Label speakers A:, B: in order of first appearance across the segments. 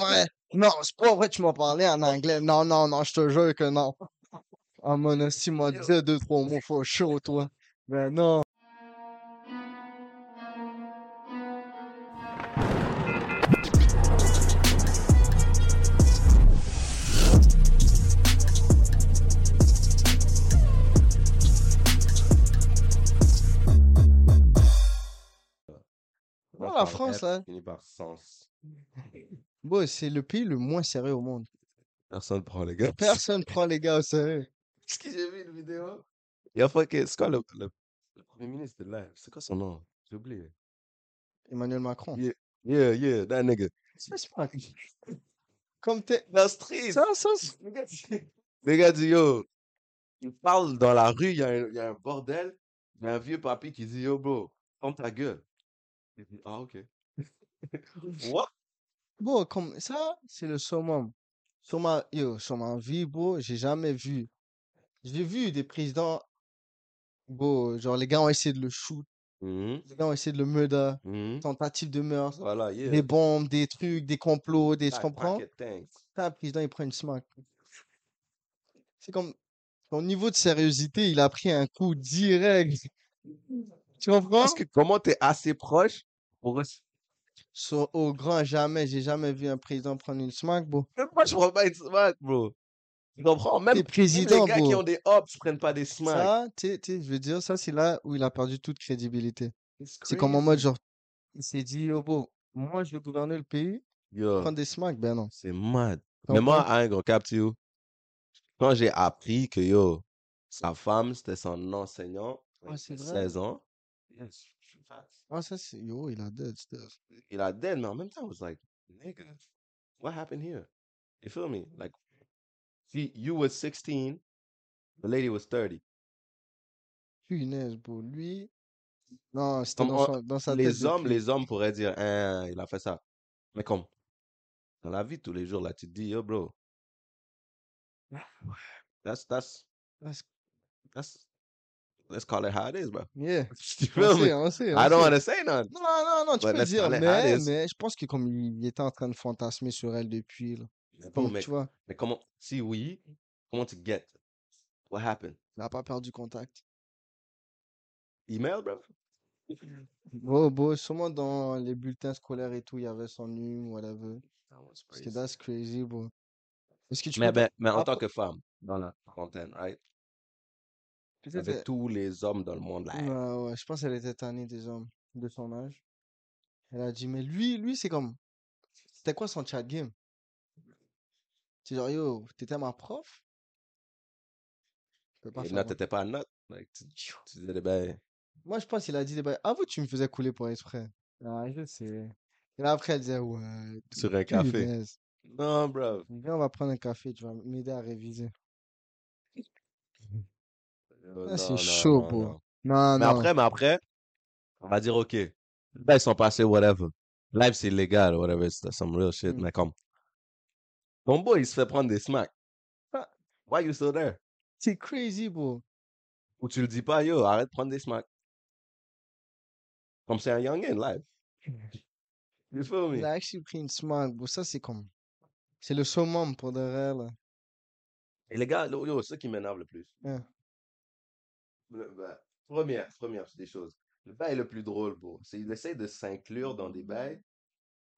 A: vrai. Non, c'est pas vrai, tu m'as parlé en anglais. Non, non, non, je te jure que non. Ah, mon hostie m'a dit deux, trois mots, faut chaud, toi. Ben non.
B: Je
A: la France, là.
B: finit par sens.
A: Bon, c'est le pays le moins sérieux au monde.
B: Personne prend les gars.
A: Personne prend les gars au sérieux.
B: Qu'est-ce que j'ai vu une vidéo? Il y a fucking, c'est quoi le, le, le premier ministre de là? C'est quoi son nom? J'ai oublié.
A: Emmanuel Macron.
B: Yeah, yeah, yeah, that nigga.
A: Ça, c'est pas- Comme t'es.
B: Dans le street.
A: Ça, ça, c'est-
B: Le gars dit, yo, il parle dans la rue, il y, a un- il y a un bordel. Il y a un vieux papy qui dit, yo, bro, ferme ta gueule. Il dit, ah, ok. What?
A: Bon, comme ça, c'est le summum. Sur ma, yo, sur ma vie, bro, j'ai jamais vu. J'ai vu des présidents, bro, genre les gars ont essayé de le shoot,
B: Mhm,
A: les gars ont essayé de le murder,
B: mhm.
A: tentative de meurtre,
B: Voilà, yeah.
A: des bombes, des trucs, des complots, des, tu comprends?
B: packet things.
A: T'as un président, il prend une smack. C'est comme, son niveau de sérieuxité, il a pris un coup direct. Tu comprends?
B: Parce que comment t'es assez proche pour...
A: Sur- au grand jamais, j'ai jamais vu un président prendre une smack, bro.
B: Même moi, je prends pas une smack, bro. Tu comprends? Même,
A: T'es
B: même
A: président,
B: les gars qui ont des hops prennent pas des smacks.
A: Ça, tu sais, tu sais, je veux dire, ça, c'est là où il a perdu toute crédibilité. C'est comme en mode, genre, il s'est dit, yo, bro, moi, je vais gouverner le pays,
B: Yo,
A: prendre des smacks. Ben non.
B: c'est mad. Mais moi, hein, gros cap, tu quand j'ai appris que, yo, sa femme, c'était son enseignant,
A: Ah, c'est vrai?
B: 16 ans, yes,
A: Ah, ça, c'est, yo, il a dead stuff.
B: il a dead, mais en même temps, I was like, nigga, what happened here? You feel me? Like, see, you was 16, the lady was 30.
A: Punaise, bro. Lui, non, c'était dans, son- dans sa tête
B: les hommes,
A: depuis.
B: les hommes pourraient dire, hein, il a fait ça. Mais comme, dans la vie, tous les jours, là, tu te dis, yo, bro, that's, that's,
A: That's-
B: that's, let's call it how it is, bro.
A: Yeah.
B: You
A: On
B: feel me?
A: sait, on sait, on
B: I don't want to say none.
A: Non, non, non, tu
B: But
A: peux dire,
B: call it how it
A: mais,
B: is.
A: mais je pense que comme il, était en train de fantasmer sur elle depuis, là.
B: Mais bon,
A: Donc,
B: mais,
A: tu vois,
B: mais comment, si oui, comment tu get? What happened?
A: il n'a pas perdu contact.
B: Email, bro?
A: Bro, bro, sûrement dans les bulletins scolaires et tout, il y avait son nom, whatever. Parce que that's crazy, bro. Est-ce que tu
B: Mais,
A: peux...
B: ben, mais en
A: Ah,
B: tant que femme, dans la trentaine, right?
A: Peut-être...
B: Avec tous les hommes dans le monde, là.
A: Ouais, ouais, je pense qu'elle était tannée des hommes de son âge. Elle a dit, mais lui, lui, c'est comme... C'était quoi son chat game? C'est genre, yo, t'étais ma prof? Je peux pas
B: Et
A: moi.
B: t'étais pas note. Like, tu, tu disais, des ben,
A: Moi, je pense qu'il a dit, des bails, ah, vous, tu me faisais couler pour exprès. Ah, je sais. Et là, après, elle disait, ouais,
B: sur un café. Non, bro.
A: Viens, on va prendre un café, tu vas m'aider à réviser.
B: Euh,
A: Ah, c'est chaud,
B: non,
A: bro.
B: non.
A: Non,
B: Mais
A: non.
B: après, mais après, on va dire, OK, là, ils sont passés, whatever. Live, c'est illégal, whatever, c'est some real shit,
A: Mm.
B: mais comme, ton boy, il se fait prendre des smacks.
A: Ah.
B: Why you still there?
A: C'est crazy, bro.
B: Ou tu le dis pas, yo, arrête de prendre des smacks. Comme c'est un youngin, live. You feel
A: Il
B: me?
A: a actually pris une smack, bro. Ça, c'est comme... C'est le summum pour de vrai, là.
B: Et les gars, yo, c'est ça qui m'énerve le plus.
A: Ouais.
B: Le- ben, première, première des choses. Le bail le plus drôle, bro, c'est qu'il essaie de s'inclure dans des bails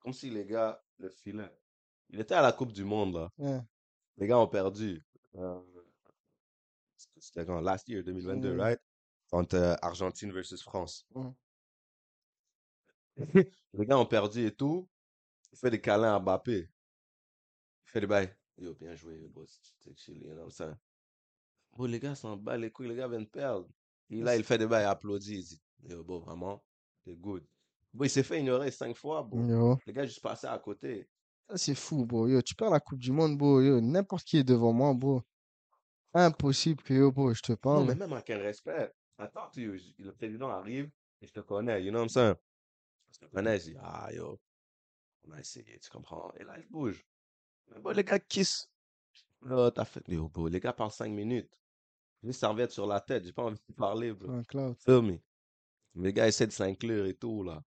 B: comme si les gars le filaient. Il était à la Coupe du Monde, là.
A: Ouais.
B: Les gars ont perdu. Euh, C'était quand? Last year, 2022,
A: Mm.
B: right? Entre euh, Argentine versus France. Les gars ont perdu et tout. Il fait des câlins à Mbappé. Il fait des bails. Yo, bien joué, boss. T'es chill, you know what I'm saying? Bro, les gars s'en battent les couilles, les gars viennent perdre. Et là, il fait des bails, il applaudit. Il dit, yo, bro, vraiment, t'es good. Bro, il s'est fait ignorer cinq fois.
A: Yo.
B: Les gars, juste passé à côté.
A: Ça, c'est fou, bro. Yo, tu perds la Coupe du Monde, bro. Yo, n'importe qui est devant moi, bro. Impossible que, yo, bro, je te
B: Non,
A: parle.
B: mais même avec un respect. Attends, tu, le président arrive et je te connais, you know what I'm saying? Je te connais, je dis, ah, yo, on a essayé, tu comprends? Et là, il bouge. Mais bon, les gars kiss. Là, t'as fait, yo, bro, les gars parlent cinq minutes. J'ai une serviette sur la tête, j'ai pas envie de parler, bro.
A: Un cloud.
B: Les gars essaient de s'inclure et tout, là.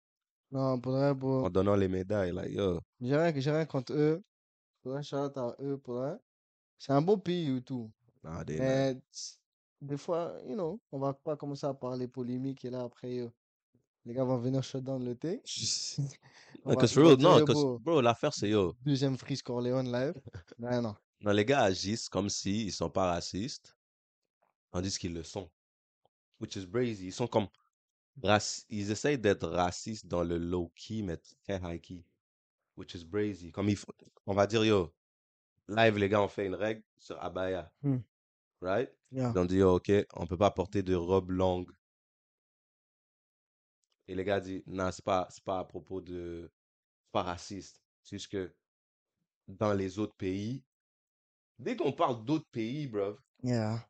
A: Non, pour vrai,
B: en
A: bro.
B: donnant les médailles. Like, yo,
A: J'ai rien, j'ai rien contre eux. Pour vrai, shout out à eux, pour vrai. C'est un beau pays et tout.
B: they not.
A: Mais des fois, you know, on va pas commencer à parler polémique et là, après, yo, les gars vont venir shut down le thé. On
B: Non, real, non,
A: bro,
B: bro, l'affaire c'est yo.
A: deuxième Freeze Corleone live. Non, non.
B: Non, les gars agissent comme si ils sont pas racistes, tandis qu'ils le sont. Which is crazy. Ils sont comme ils essayent d'être racistes dans le low key, mais très high key. Which is crazy. Comme il faut, on va dire yo, live les gars ont fait une règle sur Abaya,
A: Hmm.
B: right?
A: Yeah.
B: Ils ont dit yo, ok, on peut pas porter de robe longue. Et les gars disent non, c'est pas c'est pas à propos de c'est pas raciste. C'est juste que dans les autres pays, dès qu'on parle d'autres pays, bro,
A: Yeah.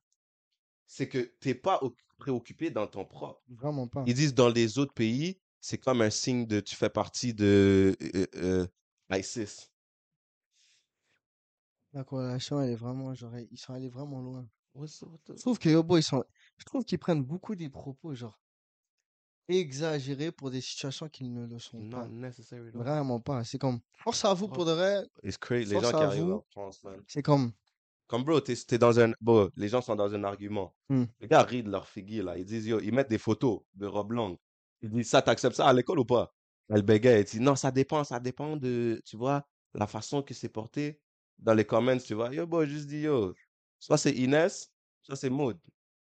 B: C'est que t'es pas préoccupé dans ton propre.
A: Vraiment pas.
B: Ils disent dans les autres pays, c'est comme un signe de tu fais partie de euh, euh, ISIS.
A: La corrélation, elle est vraiment, genre, ils sont allés vraiment loin. Je trouve que Yobo, ils sont, je trouve qu'ils prennent beaucoup des propos, genre, exagérés pour des situations qui ne le sont
B: Not
A: pas. Vraiment pas. C'est comme, force à vous pour de vrai.
B: It's crazy. Les
A: Force
B: gens qui
A: à
B: arrivent
A: vous.
B: en France, man.
A: C'est comme,
B: Comme bro, t'es t'es dans un. Bon, les gens sont dans un argument.
A: Hmm.
B: Les gars rient de leur figure là. Ils disent yo, ils mettent des photos de robe longue. Ils disent ça, t'acceptes ça à l'école ou pas? Elle bégaye, elle dit non, ça dépend, ça dépend de, tu vois, la façon que c'est porté. Dans les comments, tu vois, yo, bon, juste dis yo, soit c'est Inès, soit c'est Maud.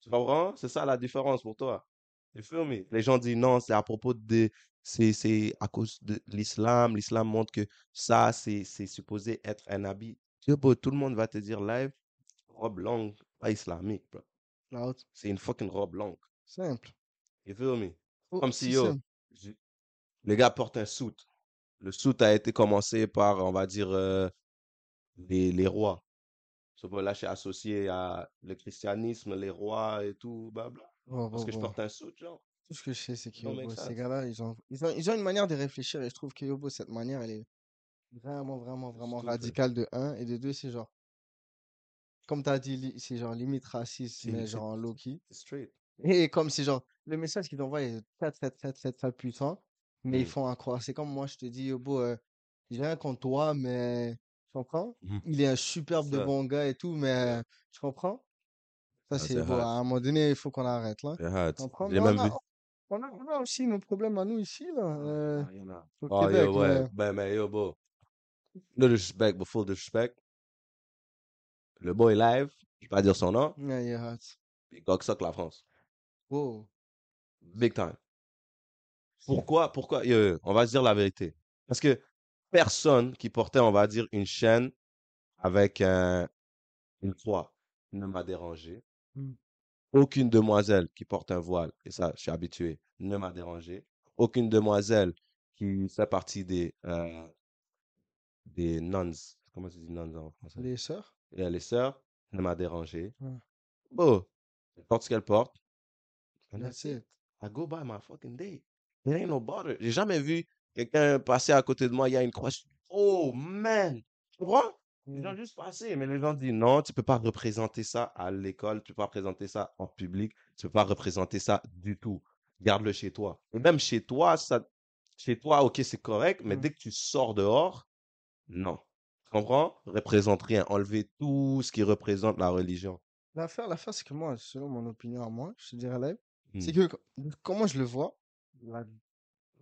B: Tu comprends? C'est ça la différence pour toi. Tu feel me? Les gens disent non, c'est à propos de, c'est, c'est à cause de l'islam. L'islam montre que ça, c'est, c'est supposé être un habit. Yo, bro, tout le monde va te dire live, robe longue, pas islamique, bro.
A: là,
B: C'est une fucking robe longue.
A: simple.
B: You feel me?
A: Oh,
B: Comme si, yo, je- les gars portent un suit. Le suit a été commencé par, on va dire, euh, les, les rois. Ce là, je suis associé à le christianisme, les rois et tout, blabla.
A: Oh,
B: Parce
A: oh,
B: que je porte un suit, genre.
A: Tout ce que je sais, c'est que ces gars-là, ils ont, ils ont, ils ont une manière de réfléchir et je trouve que Yobo, cette manière, elle est vraiment, vraiment, vraiment
B: Stupid.
A: radicale de un et de deux, c'est genre, comme t'as dit, li- c'est genre limite raciste,
B: C'est-
A: mais
B: c'est-
A: genre en low-key.
B: C'est straight.
A: Et comme c'est genre, le message qu'ils envoient est très, très, très, très, très puissant, mais ils
B: Mm.
A: font à croire. C'est comme moi, je te dis, Yobo, euh, j'ai rien contre toi, mais tu comprends?
B: Mhm.
A: Il est un superbe de
B: Ça.
A: bon gars et tout, mais tu comprends? Ça,
B: Ah,
A: c'est
B: c'est
A: beau. À un moment donné, il faut qu'on arrête, là.
B: C'est.
A: Tu comprends?
B: J'ai
A: Mais on
B: même
A: a, on a, on a aussi nos problèmes à nous ici, là, euh,
B: Ah, il y en a.
A: au
B: Oh,
A: Québec,
B: yo, ouais.
A: mais-
B: Ben, mais yo, bro. No disrespect, but full disrespect. Le boy live, je vais pas dire son nom,
A: Yeah, est hot.
B: il coque la France.
A: Wow.
B: Big time. Pourquoi, pourquoi, on va se dire la vérité. Parce que personne qui portait, on va dire, une chaîne avec un, une croix ne m'a dérangé.
A: Mm.
B: Aucune demoiselle qui porte un voile, et ça, je suis habitué, ne m'a dérangé. Aucune demoiselle qui fait partie des, euh, des nuns. Comment tu dis nuns en français?
A: Les sœurs?
B: Et les sœurs ne m'a dérangé.
A: Ouais.
B: Bon, elle porte ce qu'elle porte. And
A: That's
B: it. I go by my fucking day. It ain't no bother. J'ai jamais vu quelqu'un passer à côté de moi, il y a une croix. Oh man! Tu comprends? Les gens
A: Mm.
B: juste passer, mais les gens disent non, tu peux pas représenter ça à l'école, tu peux pas représenter ça en public, tu peux pas représenter ça du tout. Garde-le chez toi. Et même chez toi, ça, chez toi, ok, c'est correct, mais
A: Mm.
B: dès que tu sors dehors, non. Tu comprends? Représente rien. Enlever tout ce qui représente la religion.
A: L'affaire, l'affaire, c'est que moi, selon mon opinion à moi, je te dirais
B: Hmm.
A: c'est que co- comment je le vois,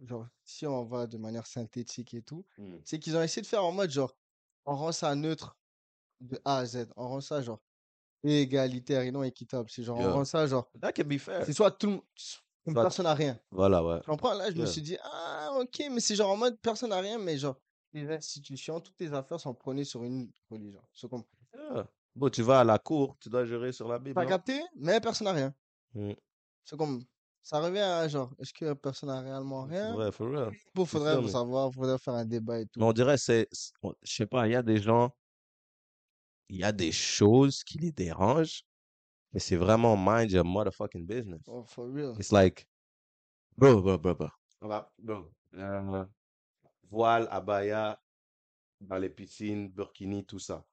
A: genre, si on va de manière synthétique et tout,
B: Hmm.
A: c'est qu'ils ont essayé de faire en mode genre, on rend ça neutre de A à Z, on rend ça genre égalitaire et non équitable. C'est genre, on rend ça genre,
B: That can be fair.
A: c'est soit tout le monde, une personne n'a rien.
B: Voilà, ouais.
A: Tu comprends? Là, je me suis dit, ah, ok, mais c'est genre en mode personne n'a rien, mais genre, les institutions, toutes les affaires sont prônées sur une religion. C'est comme,
B: Yeah. Bon, tu vas à la cour, tu dois gérer sur la Bible.
A: t'as capté, mais personne n'a rien.
B: Hmm.
A: C'est comme, ça revient à genre, est-ce que personne n'a réellement rien?
B: vrai, for real.
A: Bon, faudrait
B: me.
A: savoir, faudrait faire un débat et tout.
B: Mais on dirait, c'est, je sais pas, il y a des gens, il y a des choses qui les dérangent, mais c'est vraiment mind your motherfucking business.
A: Oh, for real.
B: It's like, bro, bro, bro, bro. Va, bro. euh, voile, abaya, dans les piscines, burkini, tout ça.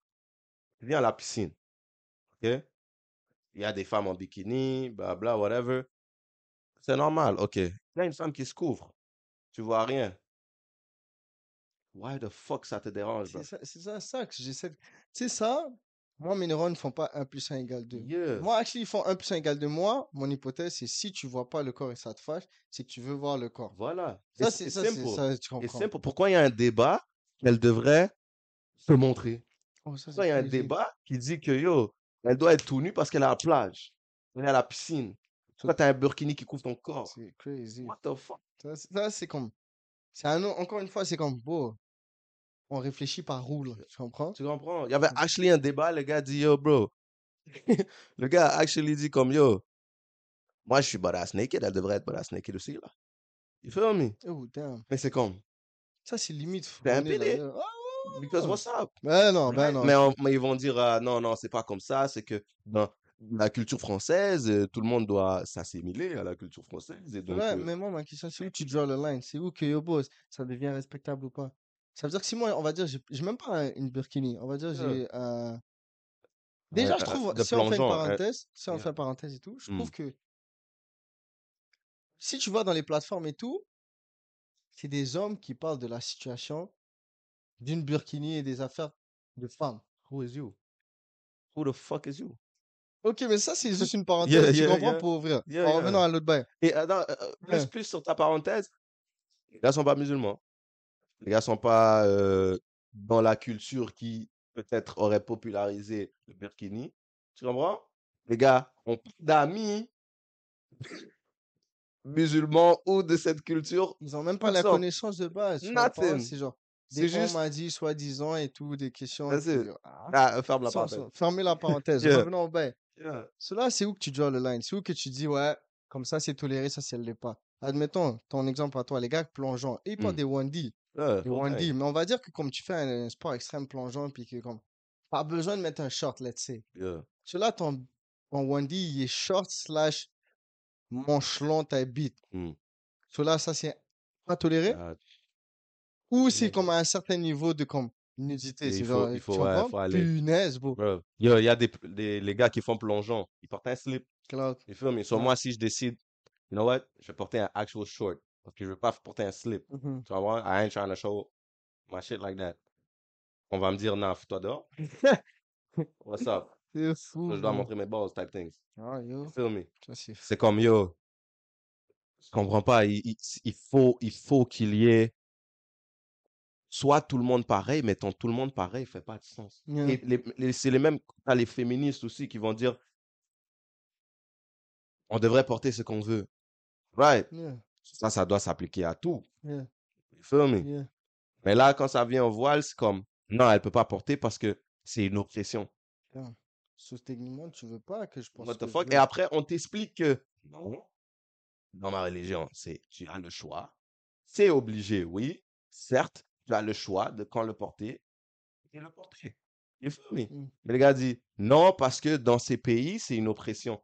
B: Tu viens à la piscine, ok? Il y a des femmes en bikini, bla, bla, whatever. C'est normal, ok. Il y a une femme qui se couvre. Tu vois rien. Why the fuck ça te dérange, bro?
A: C'est ça, c'est ça, ça que j'essaie de... Tu sais ça, moi mes neurones ne font pas 1 plus 1 égale 2.
B: Yeah.
A: Moi, actually, ils font 1 plus 1 égale 2. Moi, mon hypothèse, c'est si tu vois pas le corps et ça te fâche, c'est que tu veux voir le corps.
B: Voilà.
A: Ça,
B: c'est
A: c'est ça, c'est
B: simple.
A: ça, tu comprends.
B: simple. Pourquoi il y a un débat qu'elle devrait se montrer?
A: Oh, ça,
B: il y a un débat qui dit que yo, elle doit être tout nue parce qu'elle est à la plage. Elle est à la piscine. Pourquoi t'as un burkini qui couvre ton corps?
A: C'est crazy.
B: What the fuck?
A: Ça, c'est- comme. Un Encore une fois, c'est comme. Beau. On réfléchit par roue, là, Tu comprends?
B: Tu comprends? Il y avait actually un débat, le gars dit yo, bro. le gars a actually dit comme yo, moi je suis badass naked, elle devrait être badass naked aussi là. You feel me?
A: Oh, damn.
B: Mais c'est comme,
A: Ça, c'est limite.
B: T'es un
A: là- Ah,
B: because what's up?
A: Ben non, ben non.
B: Mais, on- mais ils vont dire, ah, non, non, c'est pas comme ça, c'est que dans la culture française, euh, tout le monde doit s'assimiler à la culture française. Et donc,
A: Ouais,
B: euh,
A: mais moi, ma question, c'est où tu draw le line? C'est où que yo boss, ça devient respectable ou pas? Ça veut dire que si moi, on va dire, j'ai j'ai même pas un- une burkini, on va dire,
B: Yeah.
A: j'ai un. Déjà, je trouve,
B: de
A: si on fait une
B: plongeon,
A: parenthèse, si on
B: Yeah.
A: fait une parenthèse et tout, je trouve que si tu vois dans les plateformes et tout, c'est des hommes qui parlent de la situation d'une burkini et des affaires de femmes.
B: Who is you? Who the fuck is you?
A: Ok, mais ça, c'est juste une parenthèse,
B: Yeah,
A: tu
B: yeah,
A: comprends,
B: yeah.
A: pour ouvrir.
B: Yeah,
A: en
B: yeah.
A: revenant à l'autre bail.
B: Et attends, euh, euh, plus,
A: Ouais.
B: plus sur ta parenthèse, les gars sont pas musulmans. Les gars sont pas euh, dans la culture qui peut-être aurait popularisé le burkini. Tu comprends? Les gars ont pas d'amis musulmans ou de cette culture.
A: Ils ont même pas la connaissance de base. C'est genre, des
B: juste.
A: on m'a dit soi-disant et tout, des questions. Ah,
B: Ah, ferme la
A: sans-
B: parenthèse.
A: sans- fermez la parenthèse.
B: Yeah.
A: Revenons au.
B: Yeah.
A: Cela, c'est où que tu draw le line? C'est où que tu dis, ouais, comme ça, c'est toléré, ça, c'est l'est pas. Admettons, ton exemple à toi, les gars plongeants, et ils portent
B: Mm.
A: des 1D.
B: Yeah,
A: Des
B: full
A: 1D.
B: time.
A: Mais on va dire que comme tu fais un, un sport extrême plongeant, puis que comme, pas besoin de mettre un short, let's say.
B: Yeah.
A: Cela, ton, ton 1D, il est short slash manche long, ta bite.
B: Mm.
A: Cela, ça, c'est pas toléré?
B: Ah,
A: Ou c'est
B: Yeah.
A: comme à un certain niveau de comme nudité.
B: Il faut-
A: genre,
B: il faut- ouais, faut aller.
A: Punaise, bro.
B: il y a des, des- les gars qui font plongeon. Ils portent un slip.
A: Cloud.
B: So
A: Ouais.
B: moi, si je décide, you know what? Je vais porter un actual short. Parce que je veux pas porter un slip.
A: Mhm.
B: Tu vas voir? I ain't trying to show my shit like that. On va me dire, non, fous-toi dehors. What's up?
A: C'est fou.
B: So, je dois montrer mes balls type things.
A: Ah, yo.
B: You feel me?
A: C'est
B: comme, yo, je comprends pas. Il, il, il faut, il faut qu'il y ait soit tout le monde pareil, mais ton tout le monde pareil fait pas de sens.
A: Yeah.
B: C'est les mêmes, t'as les féministes aussi qui vont dire, on devrait porter ce qu'on veut. Right?
A: Yeah.
B: Ça, ça doit s'appliquer à tout.
A: Yeah.
B: You feel me?
A: Yeah.
B: Mais là, quand ça vient au voile, c'est comme, non, elle peut pas porter parce que c'est une oppression.
A: Damn. Sous techniquement, tu veux pas que je pense
B: What
A: que
B: the
A: je
B: fuck?
A: veux.
B: Et après, on t'explique que non, dans ma religion, c'est tu as le choix. C'est obligé, oui. Certes, tu as le choix de quand le porter et le porter. You feel me?
A: Mm.
B: Mais le gars dit non, parce que dans ces pays, c'est une oppression.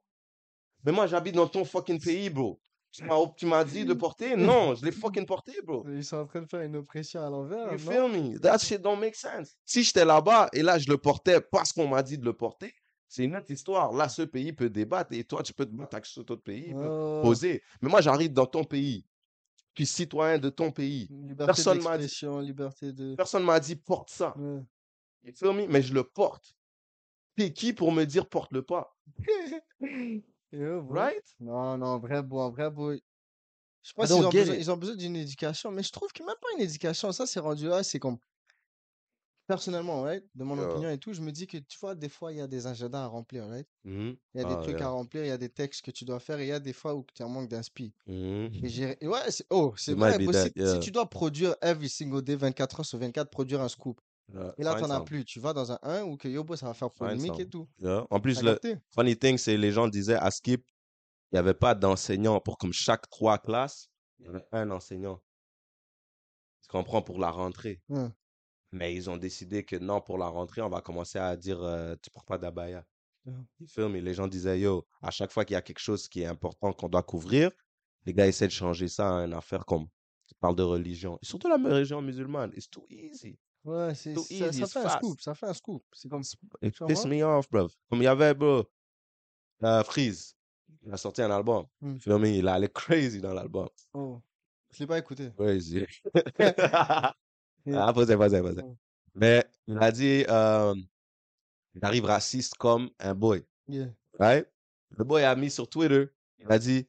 B: Mais moi, j'habite dans ton fucking pays, bro. Tu m'as tu m'as dit de porter? Non, je l'ai fucking porté, bro.
A: Ils sont en train de faire une oppression à l'envers,
B: You feel me? That shit don't make sense. Si j'étais là-bas et là, je le portais parce qu'on m'a dit de le porter, c'est une autre histoire. Là, ce pays peut débattre et toi, tu peux te battre avec cet autre pays, il peut
A: Oh,
B: poser. Mais moi, j'arrive dans ton pays. Je suis citoyen de ton pays.
A: liberté
B: Personne m'a dit-
A: liberté de.
B: Personne m'a dit porte ça.
A: Ouais.
B: You feel me? Mais je le porte. T'es qui pour me dire porte-le pas? Right?
A: Non, non, vrai beau, vrai beau. Je
B: I
A: s'ils
B: don't
A: ont besoin, ils ont besoin d'une éducation, mais je trouve que même pas une éducation, ça c'est rendu là, c'est comme. Personnellement, right, de mon
B: Yeah.
A: opinion et tout, je me dis que tu vois, des fois, il y a des agendas à remplir, right?
B: Mhm.
A: Il y a des
B: Ah,
A: trucs à remplir, il y a des textes que tu dois faire, et il y a des fois où tu en manque d'inspi. Et j'ai. et Ouais, c'est oh, c'est vrai, si, si tu dois produire every single day, 24 heures sur 24, produire un scoop,
B: Yeah,
A: et là,
B: find
A: t'en as plus, tu vas dans un 1 ou que yo, ça va faire polémique et tout.
B: Yeah. En plus, le funny thing, c'est les gens disaient à Skip, il n'y avait pas d'enseignant pour comme chaque trois classes, il y avait un enseignant. Tu comprends? Pour la rentrée.
A: Ouais.
B: Mais ils ont décidé que non, pour la rentrée, on va commencer à dire euh, tu portes pas d'abaya. Feel me? Les gens disaient yo, à chaque fois qu'il y a quelque chose qui est important qu'on doit couvrir, les gars essaient de changer ça à une affaire comme tu parles de religion. Et surtout la religion musulmane. It's too easy.
A: Ouais, c'est,
B: Too
A: ça,
B: easy,
A: ça fait un
B: fast.
A: scoop, ça fait un scoop. C'est comme.
B: It
A: Tu
B: piss me off, bro. Comme il y avait, bro, euh, Freeze. Il a sorti un album.
A: Mm.
B: Me? Il allait crazy dans l'album.
A: Oh. Je l'ai pas écouté.
B: Crazy. Ah, posez, posez, posez.
A: Ouais.
B: Mais il a dit, euh, il arrive raciste comme un boy.
A: Yeah.
B: Right? Le boy a mis sur Twitter, il a dit,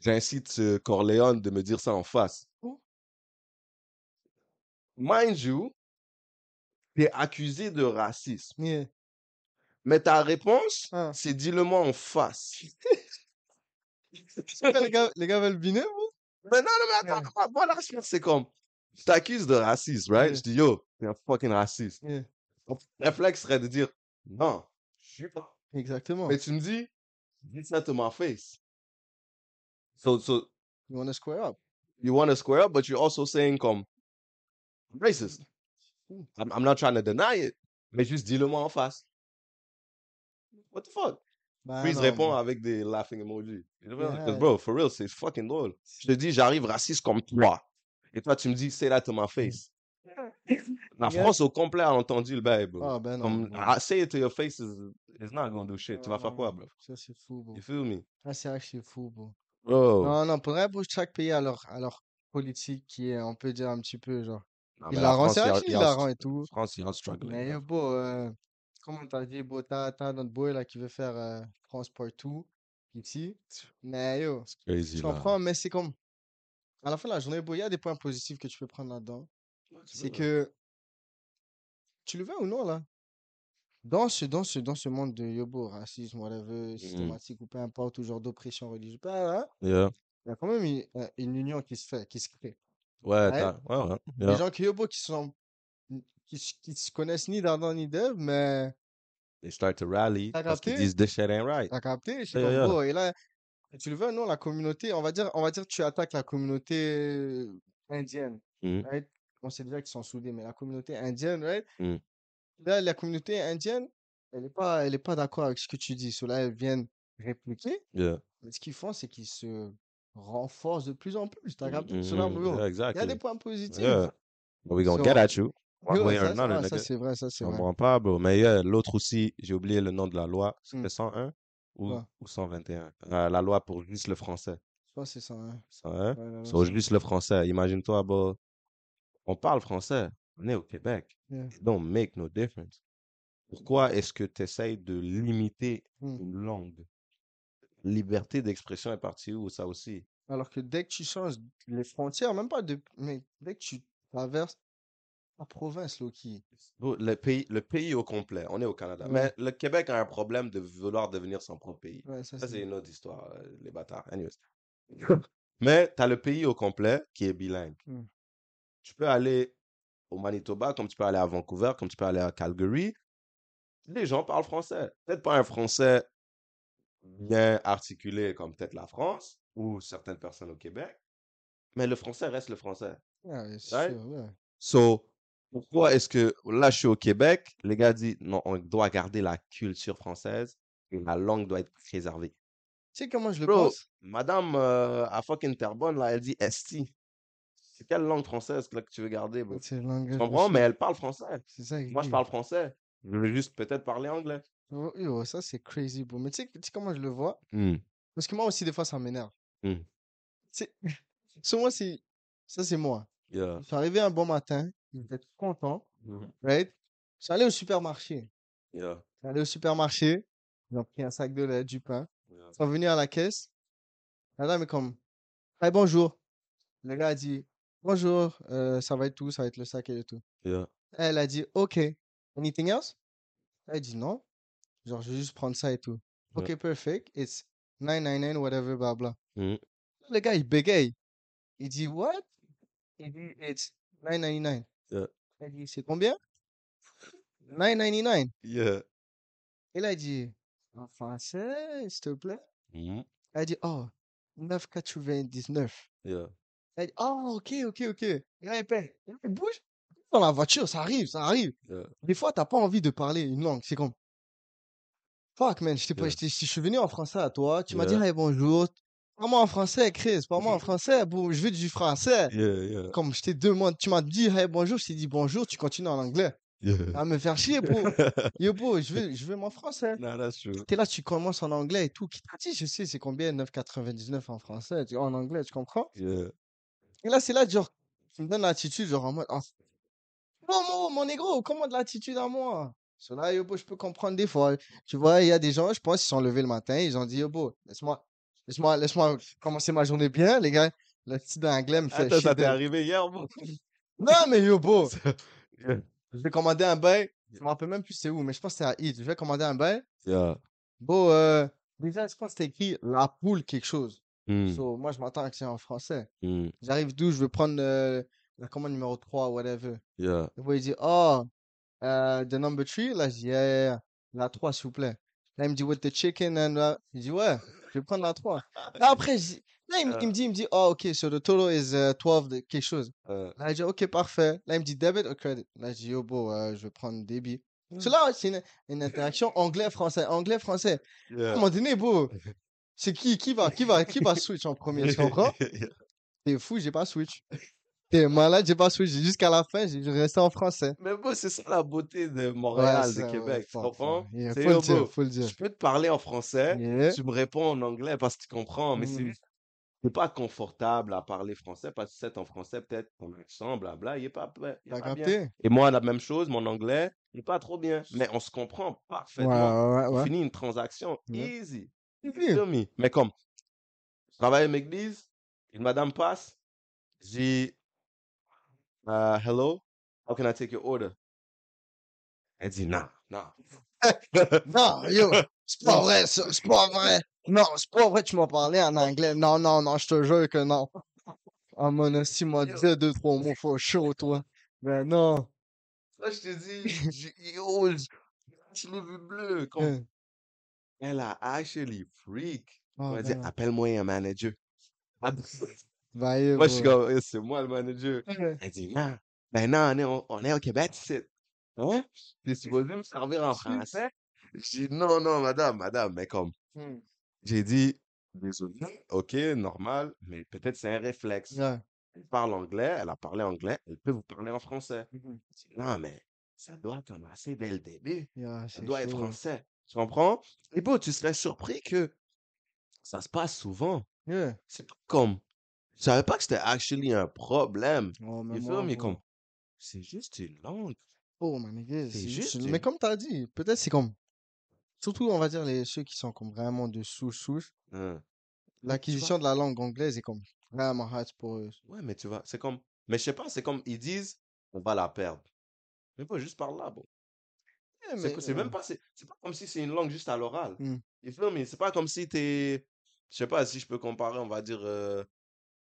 B: j'incite Corleone de me dire ça en face. Mind you, t'es accusé de racisme.
A: Yeah.
B: Mais ta réponse,
A: Ah.
B: c'est dis-le-moi en face.
A: Les gars, les gars veulent biner, vous?
B: Mais non, non, mais attends, la réponse, c'est comme, je t'accuse de racisme, right?
A: Yeah.
B: Je dis, yo, t'es un fucking raciste.
A: Yeah.
B: Mon réflexe serait de dire, non, je suis pas.
A: Exactement.
B: Mais tu me dis, dis ça to my face. So, so
A: You wanna square up?
B: you want to square up, but you're also saying comme racist.
A: Mm.
B: I'm, I'm not trying to deny it, mais juste dis-le-moi en face. What the fuck?
A: Bah,
B: Puis il
A: non,
B: répond
A: mais-
B: avec des laughing emojis.
A: Yeah.
B: bro, for real, c'est fucking drôle. Je te dis, j'arrive raciste comme toi. Et toi, tu me dis, say that to my face. La
A: Yeah.
B: France au complet a entendu le bail, bro.
A: Ah, ben non.
B: Comme, ah, say it to your face is, is not gonna do shit. Tu vas faire quoi,
A: non.
B: bro?
A: Ça, c'est fou, bro.
B: You feel me?
A: Ah, c'est vrai que c'est fou, bro.
B: Bro.
A: Non, non, pour vrai, pour chaque pays a leur, a leur politique qui est, on peut dire, un petit peu, genre.
B: Non,
A: Il la
B: la
A: rend, c'est
B: il
A: la rend et tout.
B: France, il un struggle.
A: Mais yo, bro, euh, comment t'as dit, bro, t'as, t'as notre boy là qui veut faire euh, France partout, ici. Mais yo,
B: C'est crazy,
A: je
B: là.
A: comprends, mais c'est comme. À la fin de la journée, il y a des points positifs que tu peux prendre là-dedans. C'est que. Tu le veux ou non, là? Dans ce, dans ce, dans ce monde de yobo, racisme, whatever,
B: Mm.
A: systématique ou peu importe, ou genre d'oppression religieuse, bah, là,
B: Yeah.
A: il y a quand même une, euh, une union qui se fait, qui se crée.
B: Ouais,
A: Ouais.
B: t'as- ouais, ouais.
A: Les gens qui qui sont. qui, qui se connaissent ni d'Adam ni d'Ève, mais.
B: They start to rally parce qu'ils disent this shit ain't right.
A: T'as capté? Je sais
B: Yeah,
A: comme,
B: yeah.
A: bro, et là, tu le veux, non, la communauté, on va dire, on va dire tu attaques la communauté indienne, right? On sait déjà qu'ils sont soudés, mais la communauté indienne, right?
B: Mhm.
A: Là, la communauté indienne, elle est pas, elle est pas d'accord avec ce que tu dis. Ceux-là, elles viennent répliquer.
B: Yeah.
A: Mais ce qu'ils font, c'est qu'ils se renforcent de plus en plus. T'as capté?
B: Mhm, mhm. Yeah,
A: Il y a des points positifs.
B: Yeah. But we gonna
A: So-
B: get at you. One way or another,
A: ah, ça, c'est vrai, ça, c'est
B: On
A: vrai.
B: comprend pas, bro. Mais yeah, l'autre aussi, j'ai oublié le nom de la loi. C'était
A: Hmm.
B: 101 ou,
A: Quoi?
B: ou 121? Euh, la loi pour juste le français.
A: Je pense que c'est ça, hein.
B: 101?
A: Ouais, là, là,
B: juste le français. Imagine-toi, bro. On parle français. On est au Québec.
A: Yeah.
B: It don't make no difference. Pourquoi est-ce que tu essayes de limiter
A: Hmm.
B: une langue? Liberté d'expression est partie où, ça aussi?
A: Alors que dès que tu changes les frontières, même pas de, mais dès que tu traverses la province, Loki.
B: Le pays, le pays au complet, on est au Canada.
A: Ouais.
B: Mais le Québec a un problème de vouloir devenir son propre pays.
A: Ouais, ça,
B: Ça,
A: c'est
B: une autre histoire, euh, les bâtards. Anyways. Mais tu as le pays au complet qui est bilingue.
A: Hmm.
B: Tu peux aller au Manitoba, comme tu peux aller à Vancouver, comme tu peux aller à Calgary. Les gens parlent français. Peut-être pas un français bien articulé comme peut-être la France ou certaines personnes au Québec, mais le français reste le français.
A: C'est
B: Right?
A: sûr, ouais.
B: So, pourquoi est-ce que là, je suis au Québec, les gars disent non, on doit garder la culture française et la langue doit être préservée.
A: Tu sais comment je le
B: Bro,
A: pense?
B: madame euh, à fucking Terrebonne, là, elle dit esti. C'est quelle langue française là, que tu veux garder, bro? Tu comprends? Mais elle parle français.
A: C'est ça
B: Moi, je parle français. Je veux juste peut-être parler anglais.
A: Yo, ça, c'est crazy, bro. Mais tu sais, tu sais comment je le vois?
B: Hmm,
A: Parce que moi aussi, des fois, ça m'énerve.
B: hmm,
A: C'est... Sur moi, c'est... Ça, c'est moi.
B: yeah,
A: Je suis arrivé un bon matin, j'étais content,
B: mhm,
A: right? Je suis allé au supermarché.
B: yeah,
A: Je suis allé au supermarché, j'ai pris un sac de lait, du pain.
B: yeah.
A: Ils sont venus à la caisse. La dame est comme, hey, bonjour. Le gars a dit, bonjour, euh, ça va être tout, ça va être le sac et tout.
B: yeah.
A: Elle a dit, OK. Anything else? Elle dit non. Genre, je vais juste prendre ça et tout. OK, perfect. It's 999, whatever, blah, blah.
B: Hmm,
A: Le gars, il bégaye. Il dit, what? Il dit, it's 999.
B: Yeah.
A: Elle dit, c'est combien? 999.
B: yeah.
A: Et là, il dit, en français, s'il te plaît?
B: mhm,
A: Elle dit, oh, 9,99.
B: yeah.
A: Elle dit, oh, ok, ok, ok. Là, il paye. Il bouge. Dans la voiture, ça arrive, ça arrive.
B: Yeah.
A: Des fois, t'as pas envie de parler une langue. C'est comme, fuck, man, j'étais pas, je suis venu en français à toi. Tu m'as dit, hey, bonjour. Parle-moi en français, Chris. Parle-moi en français. Bon, je veux du français.
B: Yeah, yeah,
A: Comme je t'ai demandé, tu m'as dit, hey, bonjour. Je t'ai dit bonjour. Tu continues en anglais. À me faire chier, bro. Yo, bro, je veux, je veux mon français.
B: Nah.
A: T'es là, tu commences en anglais et tout. Qui t'a dit, je sais, c'est combien? 9,99 en français, tu- en anglais, tu comprends?
B: Yeah.
A: Et là, c'est là, genre, tu me donnes l'attitude, genre, en mode, bon, mon, mon négro, comment de l'attitude à moi? So yo, bro, je peux comprendre des fois. Tu vois, il y a des gens, je pense, ils sont levés le matin, ils ont dit, yo, bro, laisse-moi, laisse-moi, laisse-moi commencer ma journée bien, les gars. Le petit d'anglais me fait
B: Attends,
A: chier.
B: ça t'est arrivé hier, bro?
A: Non, mais yo, je vais commander un bail. Je me rappelle même plus c'est où, mais je pense que c'était à Eat. Je vais commander un bail.
B: Yeah.
A: Bon, euh, déjà, je pense que c'était écrit la poule quelque chose.
B: Hmm,
A: So, moi, je m'attends à que c'est en français.
B: hmm,
A: J'arrive d'où? Je veux prendre euh, la commande numéro 3, whatever.
B: yeah.
A: Le boy, il dit, oh, euh, the number 3? Là, je dis, yeah, yeah, yeah. La 3, s'il vous plaît. Là, il me dit, with the chicken and... uh, Il dit, ouais, je vais prendre la 3. Là, après, je dis- là, il, me- il me dit, il me dit, oh, ok, so the total is uh, 12 de quelque chose.
B: Euh,
A: Là, je dis, ok, parfait. Là, il me dit, debit or credit? Là, je dis, bro, euh, je vais prendre débit.
B: Hmm.
A: So là, c'est une, une interaction anglais-français, anglais-français. À un
B: yeah.
A: moment donné, bro, c'est qui, qui va, qui va, qui va switch en premier, tu comprends? T'es fou, j'ai pas switch. T'es malade, j'ai pas switch. Jusqu'à la fin, j'ai resté en français.
B: Mais bon, c'est ça la beauté de
A: Ouais,
B: Montréal, de Québec, tu comprends?
A: Yeah, faut le dire,
B: bro,
A: faut le dire.
B: je peux te parler en français,
A: Yeah.
B: tu me réponds en anglais parce que tu comprends, mais c'est
A: Mm.
B: pas confortable à parler français parce que c'est en français, peut-être ton accent, blabla, il est pas, il est pas bien. Et moi, la même chose, mon anglais, il est pas trop bien, mais on se comprend
A: Ouais,
B: parfaitement.
A: ouais,
B: On finit une transaction easy. me? Mais comme, je travaille à McDee's, une madame passe, j'ai uh, hello, how can I take your order? Elle dit non, non.
A: Non, yo, c'est pas vrai, ça, c'est pas vrai. Non, c'est pas vrai, tu m'as parlé en anglais. Non, non, non, je te jure que non. Ah, mon hostie m'a dit deux, trois mots, faut chaud, toi. Ben non.
B: Ça, je te dis, yo, je l'ai vu bleu. Comme,
A: Euh,
B: elle a actually freak.
A: oh,
B: Elle m'a dit,
A: ben
B: appelle-moi un manager. Moi, je suis comme, Eh, c'est moi le manager. Elle dit, non, ben non, on est, au- on est au Québec, ici. Hein? T'es supposé me servir en français? J'ai dit, non, non, madame, madame, mais comme,
A: Hmm.
B: j'ai dit, désolé, ok, normal, mais peut-être c'est un réflexe.
A: Ouais.
B: Elle parle anglais, elle a parlé anglais, elle peut vous parler en français.
A: Mhm.
B: Dis, non, mais ça doit commencer dès le début.
A: Yeah,
B: Ça
A: c'est
B: doit être
A: chaud.
B: français. Tu comprends? Et bon, tu serais surpris que ça se passe souvent.
A: Yeah.
B: C'est comme, je savais pas que c'était actually un problème.
A: Oh, mais moi, bro.
B: Comme, c'est juste une langue.
A: Oh, my nigga,
B: C'est juste une-
A: Mais comme t'as dit, peut-être c'est comme. Surtout, on va dire, les, ceux qui sont comme vraiment de souche-souche.
B: Hein.
A: L'acquisition de la langue anglaise est comme vraiment hard pour eux.
B: Ouais, mais tu vois, c'est comme, mais je sais pas, c'est comme, ils disent, on va la perdre. Mais pas juste par là, bon.
A: Yeah,
B: C'est
A: mais,
B: c'est
A: euh,
B: même pas, c'est c'est pas comme si c'est une langue juste à l'oral. You feel me? C'est pas comme si t'es, je sais pas si je peux comparer, on va dire, euh,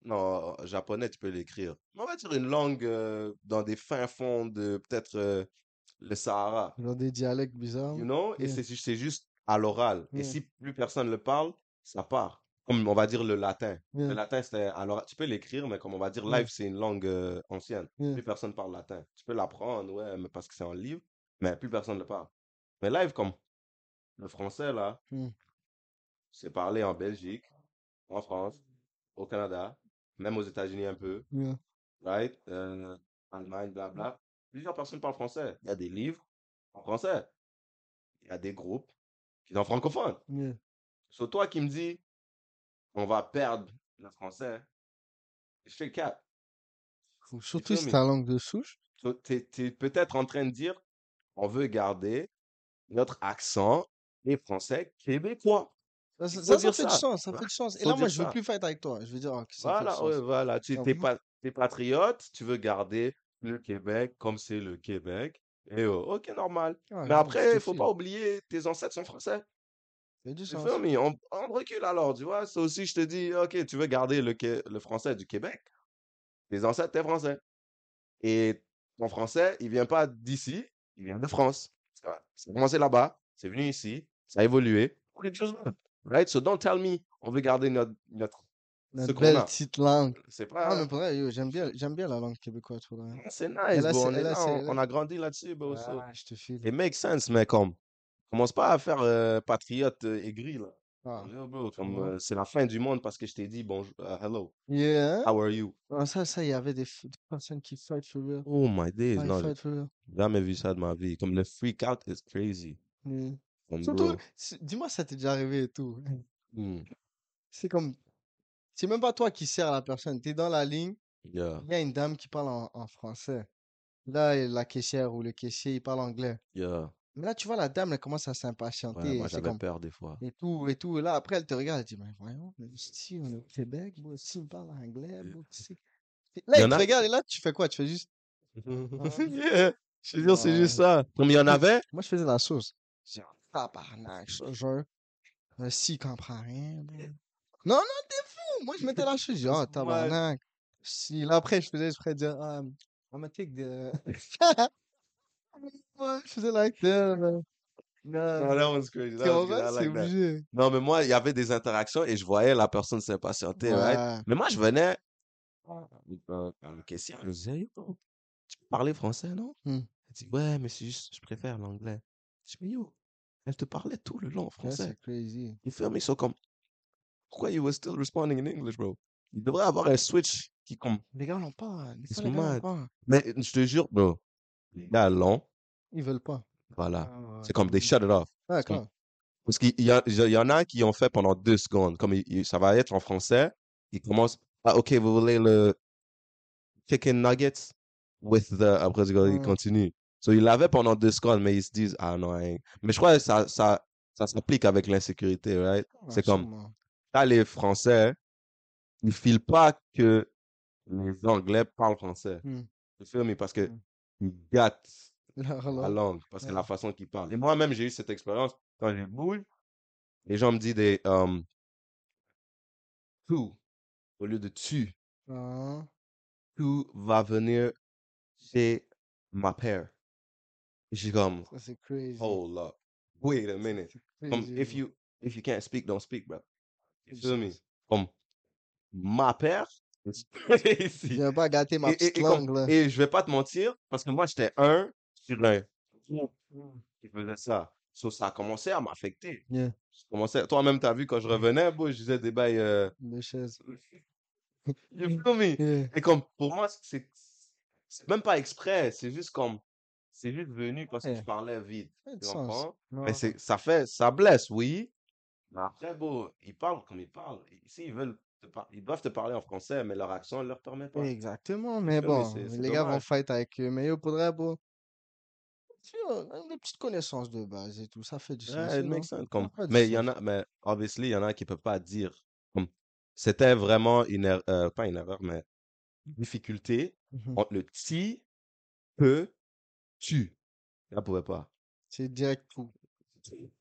B: non, japonais, tu peux l'écrire. On va dire une langue euh, dans des fins fonds de peut-être euh, le Sahara.
A: Genre des dialectes bizarres.
B: You know? Et
A: Yeah.
B: c'est ju- c'est juste à l'oral. Et
A: Yeah.
B: si plus personne le parle, ça part. Comme on va dire le latin. Le
A: Yeah.
B: latin, c'est à l'oral. Tu peux l'écrire, mais comme on va dire live, c'est une langue euh, ancienne.
A: Yeah.
B: Plus personne parle latin. Tu peux l'apprendre, ouais, mais parce que c'est en livre, mais plus personne ne le parle. Mais live, comme le français, là, c'est parlé en Belgique, en France, au Canada, même aux États-Unis un peu,
A: Yeah.
B: right? Euh, Allemagne, blabla. Plusieurs personnes parlent français. Il y a des livres en français. Il y a des groupes qui sont francophones.
A: Yeah.
B: Toi qui me dis, on va perdre le français, je fais le cap.
A: Surtout si
B: me?
A: ta langue de souche.
B: So, t'es, t'es peut-être en train de dire, on veut garder notre accent et français québécois.
A: Ça, ça,
B: faut
A: ça, ça fait du sens, ça fait du sens. Et
B: Faut
A: là, moi, je veux
B: ça.
A: plus fight avec toi. Je veux dire, fait
B: Voilà, ouais, voilà. Tu
A: va.
B: pas, patriote, tu veux garder le Québec comme c'est le Québec. Et oh, ok, normal.
A: Ah,
B: Mais après, il faut
A: te
B: pas oublier, tes ancêtres sont français.
A: Du sens.
B: me? On, on recule alors, tu vois? Ça aussi, je te dis, ok, tu veux garder le, le français du Québec. Tes ancêtres, t'es français. Et ton français, il vient pas d'ici, il vient de France. C'est commencé là-bas, c'est venu ici, ça a évolué. Pour quelque chose d'autre. Right? So don't tell me, on veut garder notre, notre,
A: belle
B: a.
A: petite langue.
B: C'est
A: Ah, mais
B: pas,
A: pour vrai, j'aime bien, j'aime bien la langue québécoise. pour vrai.
B: c'est nice, bro.
A: ses-
B: On là,
A: ses-
B: on,
A: a-
B: grandi là-dessus, bro. so.
A: Ouais, je te file.
B: It makes sense, mais comme, commence pas à faire euh, patriote euh, aigri, là.
A: Ah,
B: euh, c'est la fin du monde parce que je t'ai dit bonjour, hello,
A: Yeah.
B: how are you?
A: Ah, ça, ça, il y avait des, personnes qui fight for real.
B: Oh my days,
A: Ah,
B: non, jamais vu ça de ma vie. Comme le freak out is crazy.
A: Yeah. Surtout, dis-moi, ça t'est déjà arrivé et tout.
B: Hmm.
A: C'est comme, c'est même pas toi qui sers la personne. T'es dans la ligne,
B: Yeah,
A: Il y a une dame qui parle en, en français. Là, la caissière ou le caissier, il parle anglais.
B: yeah.
A: Mais là, tu vois, la dame, elle commence à
B: Ouais,
A: s'impatienter.
B: moi
A: C'est
B: j'avais
A: comme,
B: peur des fois.
A: et tout, et tout. Et là, après, elle te regarde, elle dit, mais voyons, mais si on est au Québec, moi aussi, on parle anglais, moi aussi. Et Là,
B: Il
A: te
B: a.
A: regarde, et là, tu fais quoi? Tu fais juste, ah,
B: Yeah, je te jure, c'est juste
A: ouais.
B: ça. Comme il y en avait?
A: Moi, je faisais la sauce. Dis, tabarnak, je te jure. Euh, Si, il comprend rien. bro. Non, non, t'es fou! Moi, je mettais la chose, je dis, oh, tabarnak. Si, là, après, je faisais exprès de dire, ah, I'm gonna take the. Je faisais like that. là.
B: no,
A: Non,
B: that one's crazy. That was good. I that. Non, mais moi, il y avait des interactions et je voyais la personne s'impatienter, right?
A: Ouais.
B: Mais moi, je venais euh, le caissier, je disais, Yo, tu peux parler français, non?
A: Hmm.
B: Elle dit, ouais, mais c'est juste, je préfère l'anglais. Je dis, yo, elle te parlait tout le long en français.
A: c'est crazy.
B: You feel me? So, comme, pourquoi you were still responding in English, bro? Il devrait avoir un switch qui, comme,
A: Les gars l'ont pas. Des
B: it's
A: fois, les gars l'ont pas.
B: Mais je te jure, bro, les gars longs,
A: Ils veulent pas.
B: voilà.
A: Ah ouais.
B: C'est comme, they shut it off. C'est comme-? Parce qu'il y, a- il y en a qui ont fait pendant deux secondes. Comme il- ça va être en français, ils commencent. Ah, ok, vous voulez le chicken nuggets with the. Après, ils continuent. So, ils l'avaient pendant deux secondes, mais ils se disent, ah non, hein. Mais je crois que ça, ça, ça s'applique avec l'insécurité, right? C'est comme, là, les Français, ils filent pas que les Anglais parlent français. Tu feel me? Parce que
A: Hmm.
B: ils gâtent la
A: langue.
B: langue, parce que la façon qu'ils parlent. Et moi-même, j'ai eu cette expérience quand je bouge. Les gens me disent des um, tout au lieu de tu.
A: Ah,
B: Tout va venir chez ma père. Suis comme,
A: ça, c'est crazy.
B: hold up, wait a minute.
A: Crazy,
B: if
A: bro.
B: you, if you can't speak, don't speak, bro. You feel me? Comme, ma
A: Je
B: crazy.
A: viens pas gâter ma
B: Et, et,
A: petite
B: et, comme-
A: langue, là.
B: et je vais pas te mentir, parce que moi, j'étais un sur un qui faisait ça. So, ça a commencé à m'affecter.
A: Yeah.
B: Je commençais, toi-même, t'as vu, quand je revenais, boy, je disais des bails, euh,
A: chaises.
B: you feel me?
A: Yeah.
B: Et comme, pour moi, c'est, c'est même pas exprès, c'est juste comme, c'est juste venu parce que je parlais vite, tu comprends? Mais ça fait, ça blesse, oui. Mais après, bon, ils parlent comme ils parlent. Ici, ils veulent ils doivent te parler en français, mais leur accent ne leur permet pas.
A: Exactement, mais bon, les gars vont fight avec eux. Mais yo, faudrait, bon, tu vois, des petites connaissances de base et tout, ça fait du sens.
B: Ouais,
A: non?
B: sense. Comme, mais il y en a, mais obviously, il y en a qui peuvent pas dire. Comme, c'était vraiment une erreur, euh, pas une erreur, mais une difficulté
A: Mhm.
B: entre le ti, peu, tu. Là, pouvait pas.
A: C'est direct tout.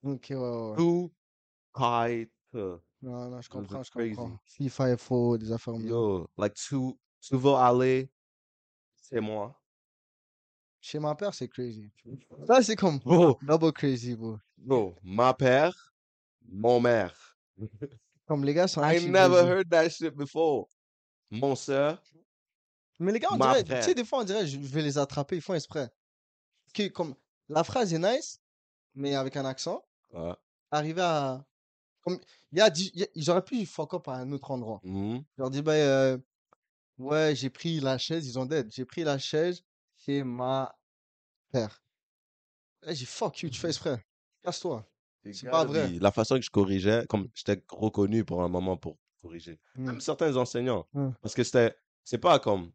A: Ok, ouais, ouais. ouais.
B: Tu, kai, te.
A: Non, non, je comprends, je
B: crazy.
A: comprends. FIFA, FO, des affaires ça.
B: Yo, like, tu, tu vas aller, c'est moi.
A: Chez ma père, c'est crazy. Là, c'est comme
B: Bro,
A: double crazy, bro.
B: bro, ma père, mon mère.
A: Comme les gars sont
B: I never
A: brisés.
B: heard that shit before. Mon soeur,
A: Mais les gars, on
B: ma
A: dirait, tu sais, des fois, on dirait, je vais les attraper, ils font exprès. Que, comme, la phrase est nice, mais avec un accent.
B: Ouais.
A: Arriver à. Comme, il y a, y a- j'aurais pu fuck up à un autre endroit.
B: Mhm.
A: Je leur dis, bah, euh, ouais, j'ai pris la chaise, ils ont dead. J'ai pris la chaise chez ma père. Là, j'ai fuck you, tu fais exprès. Casse-toi. C'est pas vrai.
B: La façon que je corrigeais, comme j'étais reconnu pour un moment pour corriger.
A: Mm,
B: Même certains enseignants.
A: Mm.
B: Parce que c'était, c'est pas comme,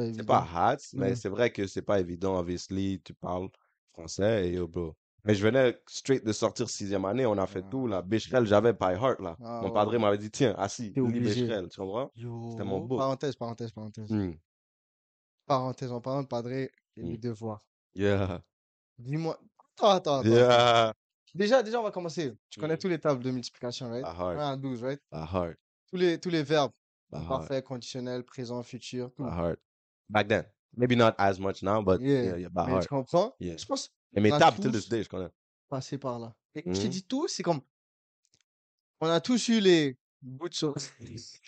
B: c'est
A: évident.
B: pas hard, mais
A: Mm.
B: c'est vrai que c'est pas évident, obviously, tu parles français et yo, bro. Mais je venais straight de sortir sixième année, on a fait
A: Ah.
B: tout, là. Becherel, j'avais by heart, là.
A: Ah,
B: Mon
A: ouais,
B: padre m'avait dit, tiens, assis, lis
A: obligé.
B: Becherel, tu comprends? C'était mon book.
A: parenthèse, parenthèse, parenthèse.
B: Mm.
A: Parenthèse, en parlant de padre et
B: Mm.
A: les devoirs.
B: Yeah.
A: Dis-moi. Attends, attends, attends.
B: Yeah.
A: Déjà, déjà, on va commencer. Tu connais
B: Mm.
A: tous les tables de multiplication, right?
B: By
A: 1
B: heart,
A: à 12, right?
B: by heart,
A: Tous les, tous les verbes.
B: by heart,
A: Parfait, conditionnel, présent, futur, tout.
B: by heart. Back then. Maybe not as much now, but
A: Yeah.
B: yeah, yeah, by
A: Mais
B: heart.
A: tu comprends?
B: Yeah.
A: Je pense
B: Et mes tables, till this day, je connais.
A: passer par là. Et quand je te
B: Mhm.
A: dis tout, c'est comme. On a tous eu les bouts de choses.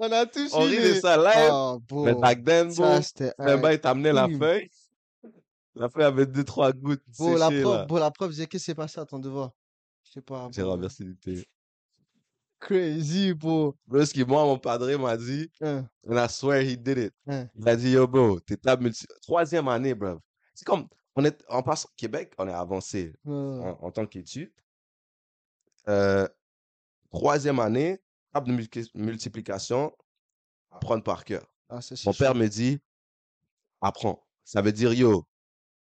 A: On a tous
B: On
A: eu
B: rit de
A: les.
B: ça live,
A: Oh,
B: mais back then,
A: Ça, c'était
B: le bail t'amenait la feuille. La feuille avait deux, trois gouttes
A: la
B: séchées,
A: prof,
B: là.
A: beau, la prof disait, qu'est-ce qui s'est passé à ton devoir? Je sais pas.
B: J'ai renversé du thé.
A: Crazy, bro.
B: Bro, ce qui, moi, mon padre m'a dit,
A: Hein,
B: and I swear he did it.
A: hein.
B: Il a dit, yo, bro, t'es table multi... Troisième année, bro. C'est comme, on est, en passant au Québec, on est avancé en, en tant qu'étude. Euh, troisième année, table de multi- multiplication, apprendre par cœur.
A: Ah,
B: Mon père me dit, apprends. Ça veut dire, yo,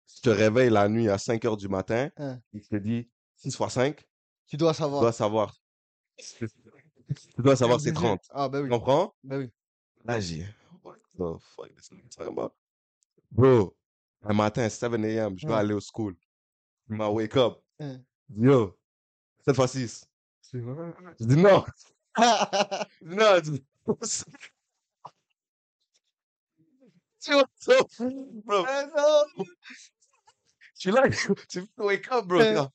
B: tu te réveilles la nuit à 5 heures du matin,
A: Hein.
B: il te dit 6 fois 5,
A: Tu dois
B: tu
A: savoir.
B: dois savoir. Tu dois savoir c'est
A: Obligé.
B: 30.
A: Ah, bah
B: Tu
A: oui.
B: comprends?
A: Bah oui.
B: Là, j'ai, what the fuck this nigga talking about? Bro, un matin, 7 a.m., je dois aller au school. Il m'a wake up. Yo, 7 fois 6. Je dis non. Je dis, non. je dis, Tu vois, bro,
A: Ah,
B: je suis là, tu wake up, bro.
A: Hein.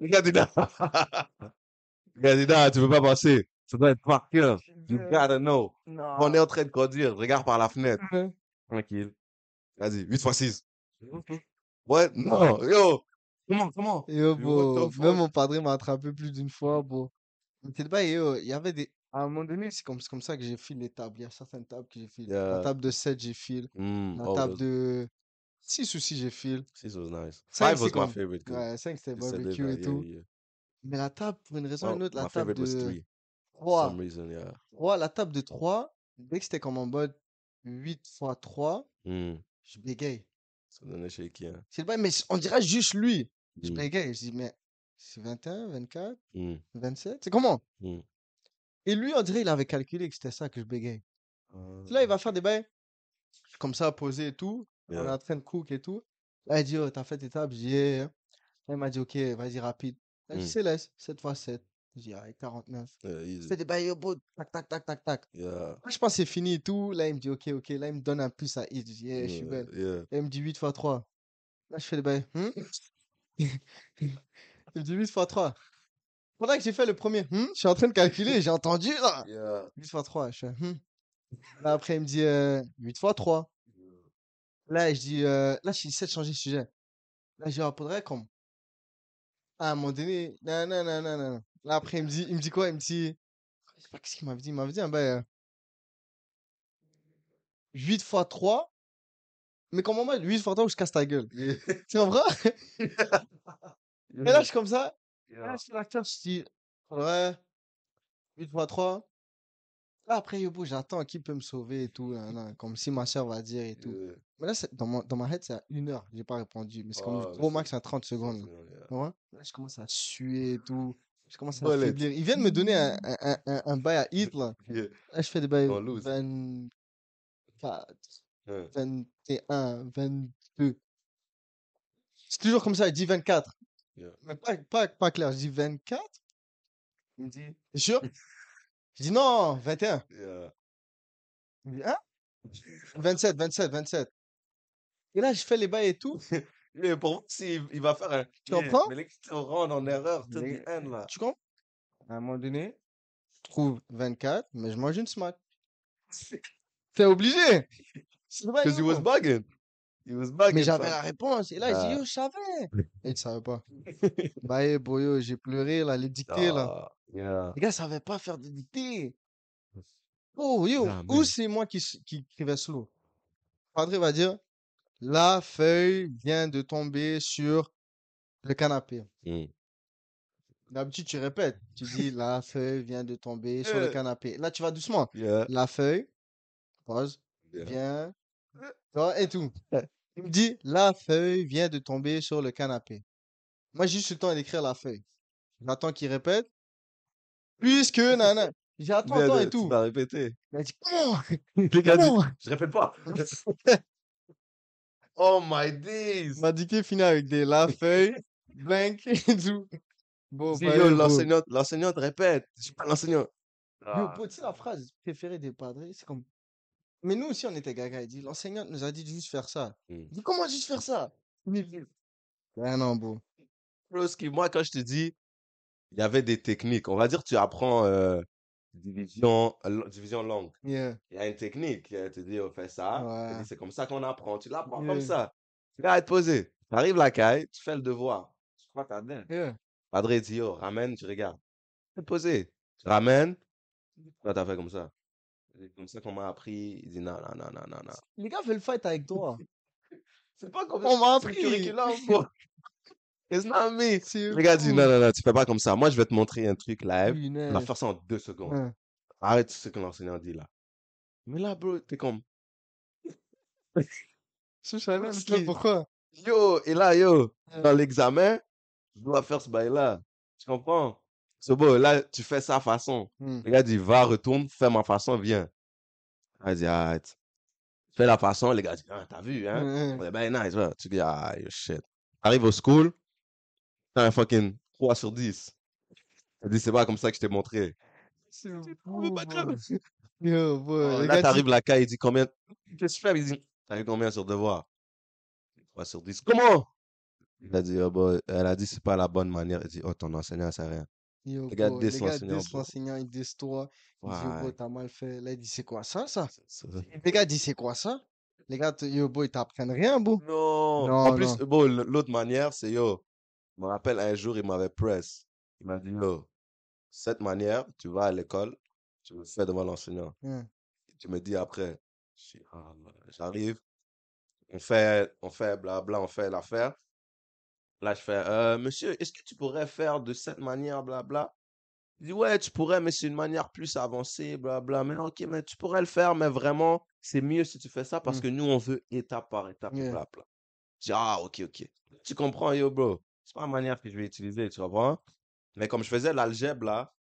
B: Le non, tu peux pas passer? Ça doit être par cœur. You gotta know.
A: Non.
B: On est en train de conduire, je regarde par la fenêtre.
A: Hein.
B: Tranquille. Vas-y, 8 fois 6. Ouais, non, yo. Comment, comment?
A: Yo, bro, même mon padre m'a attrapé plus d'une fois, bro. Pas, yo, il y avait des. À un moment donné, c'est comme, c'est comme ça que j'ai filé les tables. Il y a certaines tables que j'ai filé. La
B: Yeah.
A: table de 7, j'ai filé.
B: Mm,
A: La table de 6 aussi, j'ai filé.
B: Six was nice.
A: Cinq,
B: Five
A: c'est
B: was my favorite.
A: Ouais, 5, c'était barbecue et
B: yeah,
A: tout.
B: yeah.
A: Mais la table, pour une raison ou une autre, la table de
B: three. For
A: 3.
B: some reason, yeah.
A: 3, la table de 3, dès que c'était comme en mode 8 x 3,
B: Mm.
A: je bégaye.
B: Ça donnait shaky, hein.
A: C'est bail, mais on dirait juste lui. Je
B: Mm.
A: bégaye. Je dis, mais c'est 21, 24,
B: Mm.
A: 27? C'est comment?
B: Mm.
A: Et lui, on dirait il avait calculé que c'était ça que je bégaye.
B: Ah,
A: Là, il va faire des bails comme ça, posé et tout. On est en train de cook et tout. Là, il dit, oh, t'as fait tes tables? J'ai dit, Yeah. Là, il m'a dit, ok, vas-y, rapide. Là, je dis,
B: Mm.
A: laisse, 7 x 7. J'ai dit, ah, 49.
B: Yeah,
A: Je fais des bails, yo, bro, tac, tac, tac, tac, tac.
B: Yeah.
A: Là, je pense que c'est fini et tout. Là, il me dit, ok, ok. Là, il me donne un plus à hit. Je dis, yeah, je suis belle. Là, il me dit 8 x 3. Là, je fais des bails. Hmm? il me dit 8 x 3. Pendant que j'ai fait le premier, hmm, je suis en train de calculer, j'ai entendu là.
B: Yeah.
A: 8 x 3. Je fais, hmm. Là, après, il me dit euh, 8 x 3. Là, je dis, euh, là, je j'essaie de changer de sujet. Là, je dis, ah, comme. À un moment donné, non, non, non, non, non. Là, après, il me dit, il me dit quoi? Il me dit, je sais pas qu'est-ce qu'il m'avait dit? Il m'avait dit, un bail, euh, 8 x 3. Mais comment moi, 8 x 3 ou je casse ta gueule?
B: Yeah.
A: Tu comprends? Et là, je suis comme ça. Là, je suis l'acteur, je dis, faudrait 8 x 3. Après, yo, bro, j'attends qui peut me sauver et tout. comme si ma soeur va dire et tout.
B: Yeah.
A: Mais là, dans, mon, dans ma tête, c'est à une heure. J'ai pas répondu. Mais c'est comme gros
B: c'est-
A: max à 30 secondes. là.
B: Yeah.
A: Vois? Là, je commence à suer et tout. Je commence à faiblir. Ils viennent me donner un, un, un, bail à hit, là.
B: Yeah.
A: Là, je fais des bails
B: On lose.
A: 24,
B: Hein.
A: 21, 22. C'est toujours comme ça, il dit 24.
B: Yeah.
A: Mais pas, pas, pas clair, je dis 24. Il me dit, t'es sûr? Je dis non, 21.
B: Yeah.
A: Il me dit, hein? 27, 27, 27. Et là, je fais les bails et tout.
B: Mais pour s'il il va faire un.
A: Tu comprends?
B: Mais les qui te rendent en erreur, tout
A: Mais-
B: the end, là.
A: Tu comprends? À un moment donné, je trouve 24, mais je mange une smack. C'est obligé.
B: Because he was bugging. He was bugging.
A: Mais j'avais la réponse. Et là, je
B: Ah.
A: dis, yo, je savais. Et il savait pas. Bah, eh, bro, yo, j'ai pleuré, là, les dictées, là.
B: Yeah.
A: Les gars savaient pas faire de dictées. Oh, yo, ou c'est moi qui, écrivais slow. Padre va dire, la feuille vient de tomber sur le canapé.
B: Mm.
A: D'habitude, tu répètes. Tu dis, la feuille vient de tomber sur le
B: Yeah.
A: canapé. Là, tu vas doucement.
B: Yeah.
A: La feuille, pause, vient, vois, et tout. Il me dit, la feuille vient de tomber sur le canapé. Moi, j'ai juste le temps d'écrire la feuille. J'attends qu'il répète. Puisque, nana.
B: Viens
A: attends
B: de-
A: et
B: Tu
A: tout.
B: vas répéter.
A: Il a dit, comment?
B: Je répète pas. oh my
A: Il
B: days.
A: m'a dicté fini avec des la feuille, blank et tout. Bon,
B: yo,
A: yo,
B: l'enseignante, l'enseignante répète. Je suis pas l'enseignant.
A: Yo,
B: Ah.
A: tu sais, la phrase préférée des padres, c'est comme. Mais nous aussi, on était gaga. Il dit, l'enseignante nous a dit de juste faire ça.
B: Mm.
A: Il dit, comment juste faire ça? Ah non, bro.
B: Broski, moi, quand je te dis, il y avait des techniques. On va dire, tu apprends euh, division, division longue.
A: Yeah.
B: Il y a une technique. Te dit, on fait ça.
A: Ouais.
B: c'est comme ça qu'on apprend. Tu l'apprends comme ça. Tu vas te poser. Tu arrives la caille, tu fais le devoir. Tu crois que t'as bien.
A: Yeah.
B: Padre dit, yo, ramène, tu regardes. Tu te poser. Tu ramènes. Toi, t'as fait comme ça? C'est comme ça qu'on m'a appris. Il dit, non, non, non, non, non.
A: Les gars veulent fight avec toi.
B: C'est pas comme
A: On m'a
B: le
A: appris.
B: It's not me. Le gars dit, non, non, non, tu fais pas comme ça. Moi, je vais te montrer un truc live. On va faire ça en deux secondes.
A: Hein.
B: Arrête ce que l'enseignant dit là. Mais là, bro, t'es comme, Parce
A: toi,
B: qu'il-
A: pourquoi?
B: yo, et là, yo, dans l'examen, je dois faire ce bail-là. Tu comprends? C'est beau, là, tu fais sa façon.
A: Hmm.
B: Le gars dit, va, retourne, fais ma façon, viens. Il dit, arrête. Fais la façon, les gars disent, ah, t'as vu, hein?
A: Ouais,
B: ben nice, ouais. Tu dis, ah, yo, shit. Arrive au school, t'as un fucking 3 sur 10. Il dit, c'est pas comme ça que je t'ai montré.
A: C'est bro.
B: grave.
A: Yo, bro,
B: Oh, là,
A: gars
B: t'arrives
A: dit-
B: la caille, il dit combien? Qu'est-ce que tu fais? Il dit, t'as eu combien sur devoir? 3 sur 10. Comment? Il a dit, oh, bah, elle a dit, c'est pas la bonne manière. Il dit, oh, ton enseignant, c'est rien.
A: Yo,
B: Les gars disent
A: les gars
B: l'enseignant,
A: toi. Ils disent, yo, bro,
B: Ouais.
A: t'as mal fait. Là, il dit, c'est quoi ça, ça? Les gars disent, c'est quoi ça? Les gars, yo, ils t'apprennent rien, bro.
B: Non.
A: Non,
B: En plus, bon, l'autre manière, c'est yo. Je me rappelle un jour, il m'avait press. Il m'a dit, yo, cette manière, tu vas à l'école, tu le fais devant l'enseignant.
A: Hein.
B: Tu me dis après. Ah, J'arrive, on fait, on fait blabla, on fait l'affaire. Là, je fais, euh, monsieur, est-ce que tu pourrais faire de cette manière, blabla? Il dit, ouais, tu pourrais, mais c'est une manière plus avancée, blabla. Mais ok, mais tu pourrais le faire, mais vraiment, c'est mieux si tu fais ça parce
A: Mm.
B: que nous, on veut étape par étape,
A: Yeah.
B: blabla. Je dis, ah, ok, ok. Tu comprends, yo, bro? C'est pas la manière que je vais utiliser, tu comprends? Mais comme je faisais l'algèbre, là,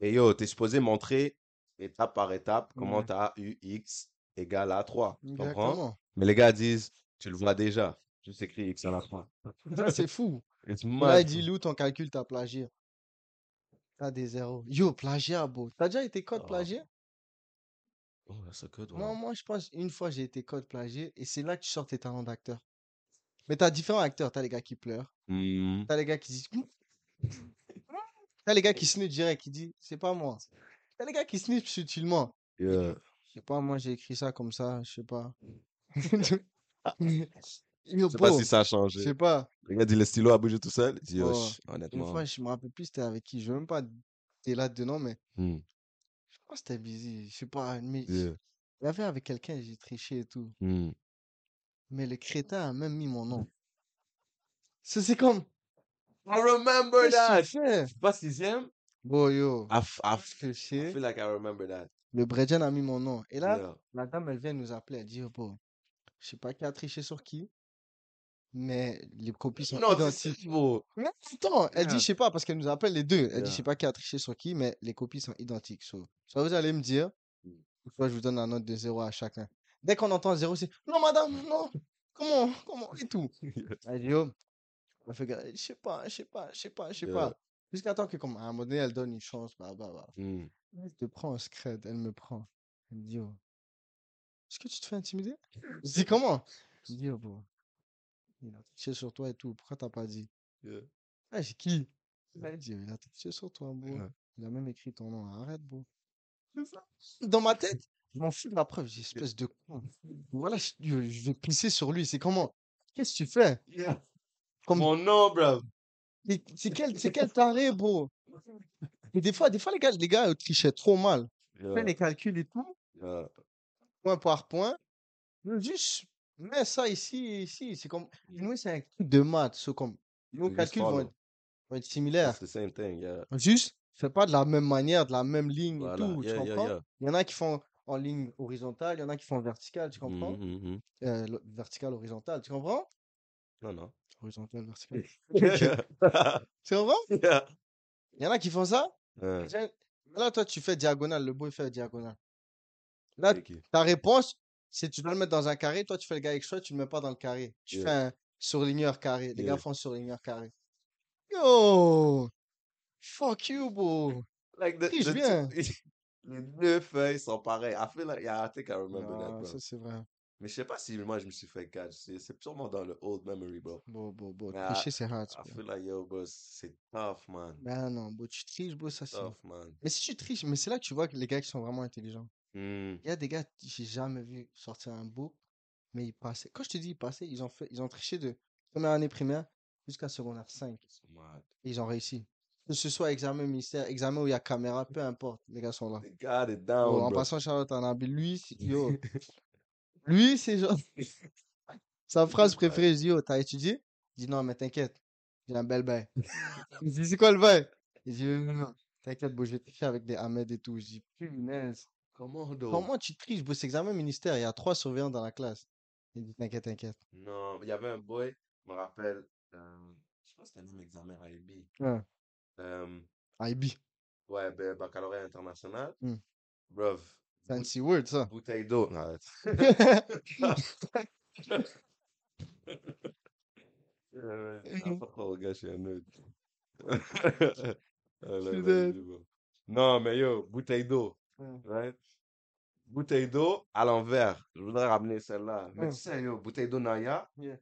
B: et yo, t'es supposé montrer étape par étape comment
A: Ouais.
B: t'as eu X égale à 3. Tu comprends? Mais les gars disent, tu le vois déjà. Juste écrit X à la fin.
A: Ça, c'est fou. Là, il dit, Lou, ton calcul, t'as plagié. T'as des zéros. Yo, plagiat, bro. T'as déjà été code
B: Ah.
A: plagié?
B: Oh, one.
A: moi, je pense, une fois, j'ai été code plagié et c'est là que tu sors tes talents d'acteur. Mais t'as différents acteurs. T'as les gars qui pleurent.
B: Hmm.
A: T'as les gars qui disent. T'as les gars qui snitch direct, qui disent, c'est pas moi. T'as les gars qui snitch subtilement.
B: Yeah.
A: Je sais pas, moi, j'ai écrit ça comme ça, je sais pas. Yo,
B: Je sais pas si ça a
A: je
B: changé.
A: sais pas.
B: Dit le stylo a bougé tout seul. Dit,
A: Oh,
B: Yosh,
A: Une
B: honnêtement.
A: fois, je me rappelle plus c'était avec qui. Je veux même pas t'es là dedans, mais
B: Hmm.
A: je pense que c'était busy. Je sais pas, mais
B: Yeah.
A: avait avec quelqu'un, j'ai triché et tout.
B: Hmm.
A: Mais le crétin a même mis mon nom. Ça, c'est comme.
B: I remember that.
A: fais?
B: C'est pas sixième?
A: Bon, yo.
B: I, f- I, f-
A: je
B: feel like I remember that.
A: le Bredjan a mis mon nom. Et là,
B: Yeah.
A: la dame, elle vient nous appeler. Elle dit, oh, bon, je sais pas qui a triché sur qui, mais les copies sont
B: Non,
A: identiques. Mais attends, elle dit, je sais pas, parce qu'elle nous appelle les deux. Elle dit, je sais pas qui a triché sur qui, mais les copies sont identiques. So, soit vous allez me dire,
B: Mm.
A: soit je vous donne la note de 0 à chacun. Dès qu'on entend 0, c'est non, madame, non, comment, comment, et tout. Elle dit, oh, je sais pas, je sais pas, je sais pas, je sais
B: Yeah.
A: pas. Jusqu'à temps que, comme, à un moment donné, elle donne une chance, bah, bah, bah.
B: Hmm.
A: Elle te prend un scred, elle me prend. Elle me dit, oh, est-ce que tu te fais intimider? Je dis, comment? Je dis, oh, bon, il a triché sur toi et tout, pourquoi t'as pas dit?
B: Yeah.
A: Ah, j'ai qui? Elle dit, il a triché sur toi, bro.
B: Yeah.
A: Il a même écrit ton nom. Arrête, bro. Dans ma tête, je m'en fous de la preuve. J'ai espèce de con. Voilà, je, je- vais pisser sur lui. C'est comment? Qu'est-ce que tu fais?
B: Yeah.
A: Comme,
B: Mon nom, bro.
A: mais c'est quel, quel taré, bro? Et des fois, des fois, les gars, les gars, trichaient trop mal. Fais
B: Yeah.
A: les calculs et tout,
B: Yeah.
A: point par point. Mais Juste, mets ça ici, ici. C'est comme, nous, c'est un truc de maths. C'est comme, nos calculs vont être, vont être similaires.
B: The same thing.
A: Juste, fais pas de la même manière, de la même ligne et tout, tu comprends? Il y en a qui font en ligne horizontale, il y en a qui font en verticale, tu comprends? Euh, lo- verticale, horizontale, tu comprends?
B: Non, non.
A: Horizontale, verticale.
B: Yeah.
A: Tu comprends?
B: Yeah.
A: Il y en a qui font ça?
B: Ouais.
A: Là, toi, tu fais diagonale, le beau, il fait diagonale. Là, ta réponse, c'est tu dois le mettre dans un carré, toi, tu fais le gars extra, tu le mets pas dans le carré. Tu
B: Yeah.
A: fais un surligneur carré. Les
B: Yeah.
A: gars font surligneur carré. Yo! Fuck you, bro!
B: Like the,
A: Triche
B: the
A: bien.
B: two- les deux feuilles sont pareilles. I feel like, yeah, I think I remember that, bro.
A: ça, c'est vrai.
B: Mais je sais pas si moi je me suis fait catch. C'est sûrement dans le old memory, bro.
A: Bon, bon, bon. Tricher, c'est hard.
B: I
A: bro.
B: feel like, yo, bro, c'est tough, man.
A: Ben non, bon, tu triches, bro, ça c'est.
B: Tough, man.
A: Mais si tu triches, mais c'est là que tu vois que les gars qui sont vraiment intelligents.
B: Hmm.
A: Il y a des gars, j'ai jamais vu sortir un book, mais ils passaient. Quand je te dis ils passaient, ils ont fait, ils ont triché de première année primaire jusqu'à secondaire 5.
B: So mad.
A: Et ils ont réussi. Que ce soit examen ministère, examen où il y a caméra, peu importe, les gars sont là.
B: They got it
A: Yo,
B: down,
A: en
B: bro.
A: passant, Charlotte Anabi, lui, yo, lui, c'est genre. Sa phrase préférée, je dis, yo, t'as étudié? Il dit, non, mais t'inquiète, j'ai un bel bail. Il dit, c'est quoi le bail? Il dit, non, non, t'inquiète, bro, je vais tricher avec des Ahmed et tout. Je dis, punaise.
B: Comment?
A: Comment tu triches, bro? C'est examen ministère. Il y a trois surveillants dans la classe. Il dit, t'inquiète, t'inquiète.
B: Non, il y avait un boy, je me rappelle, euh, je pense que c'était un même examen à IB.
A: Ouais. IB.
B: ouais, ben, baccalauréat international.
A: Hmm.
B: Bruv,
A: Fancy word, ça.
B: bouteille d'eau. Non. Non, mais yo, bouteille d'eau,
A: Ouais.
B: right? Bouteille d'eau à l'envers. Je voudrais ramener celle-là. Mais
A: Hmm.
B: tu sais, yo, bouteille d'eau Naya,
A: Yeah.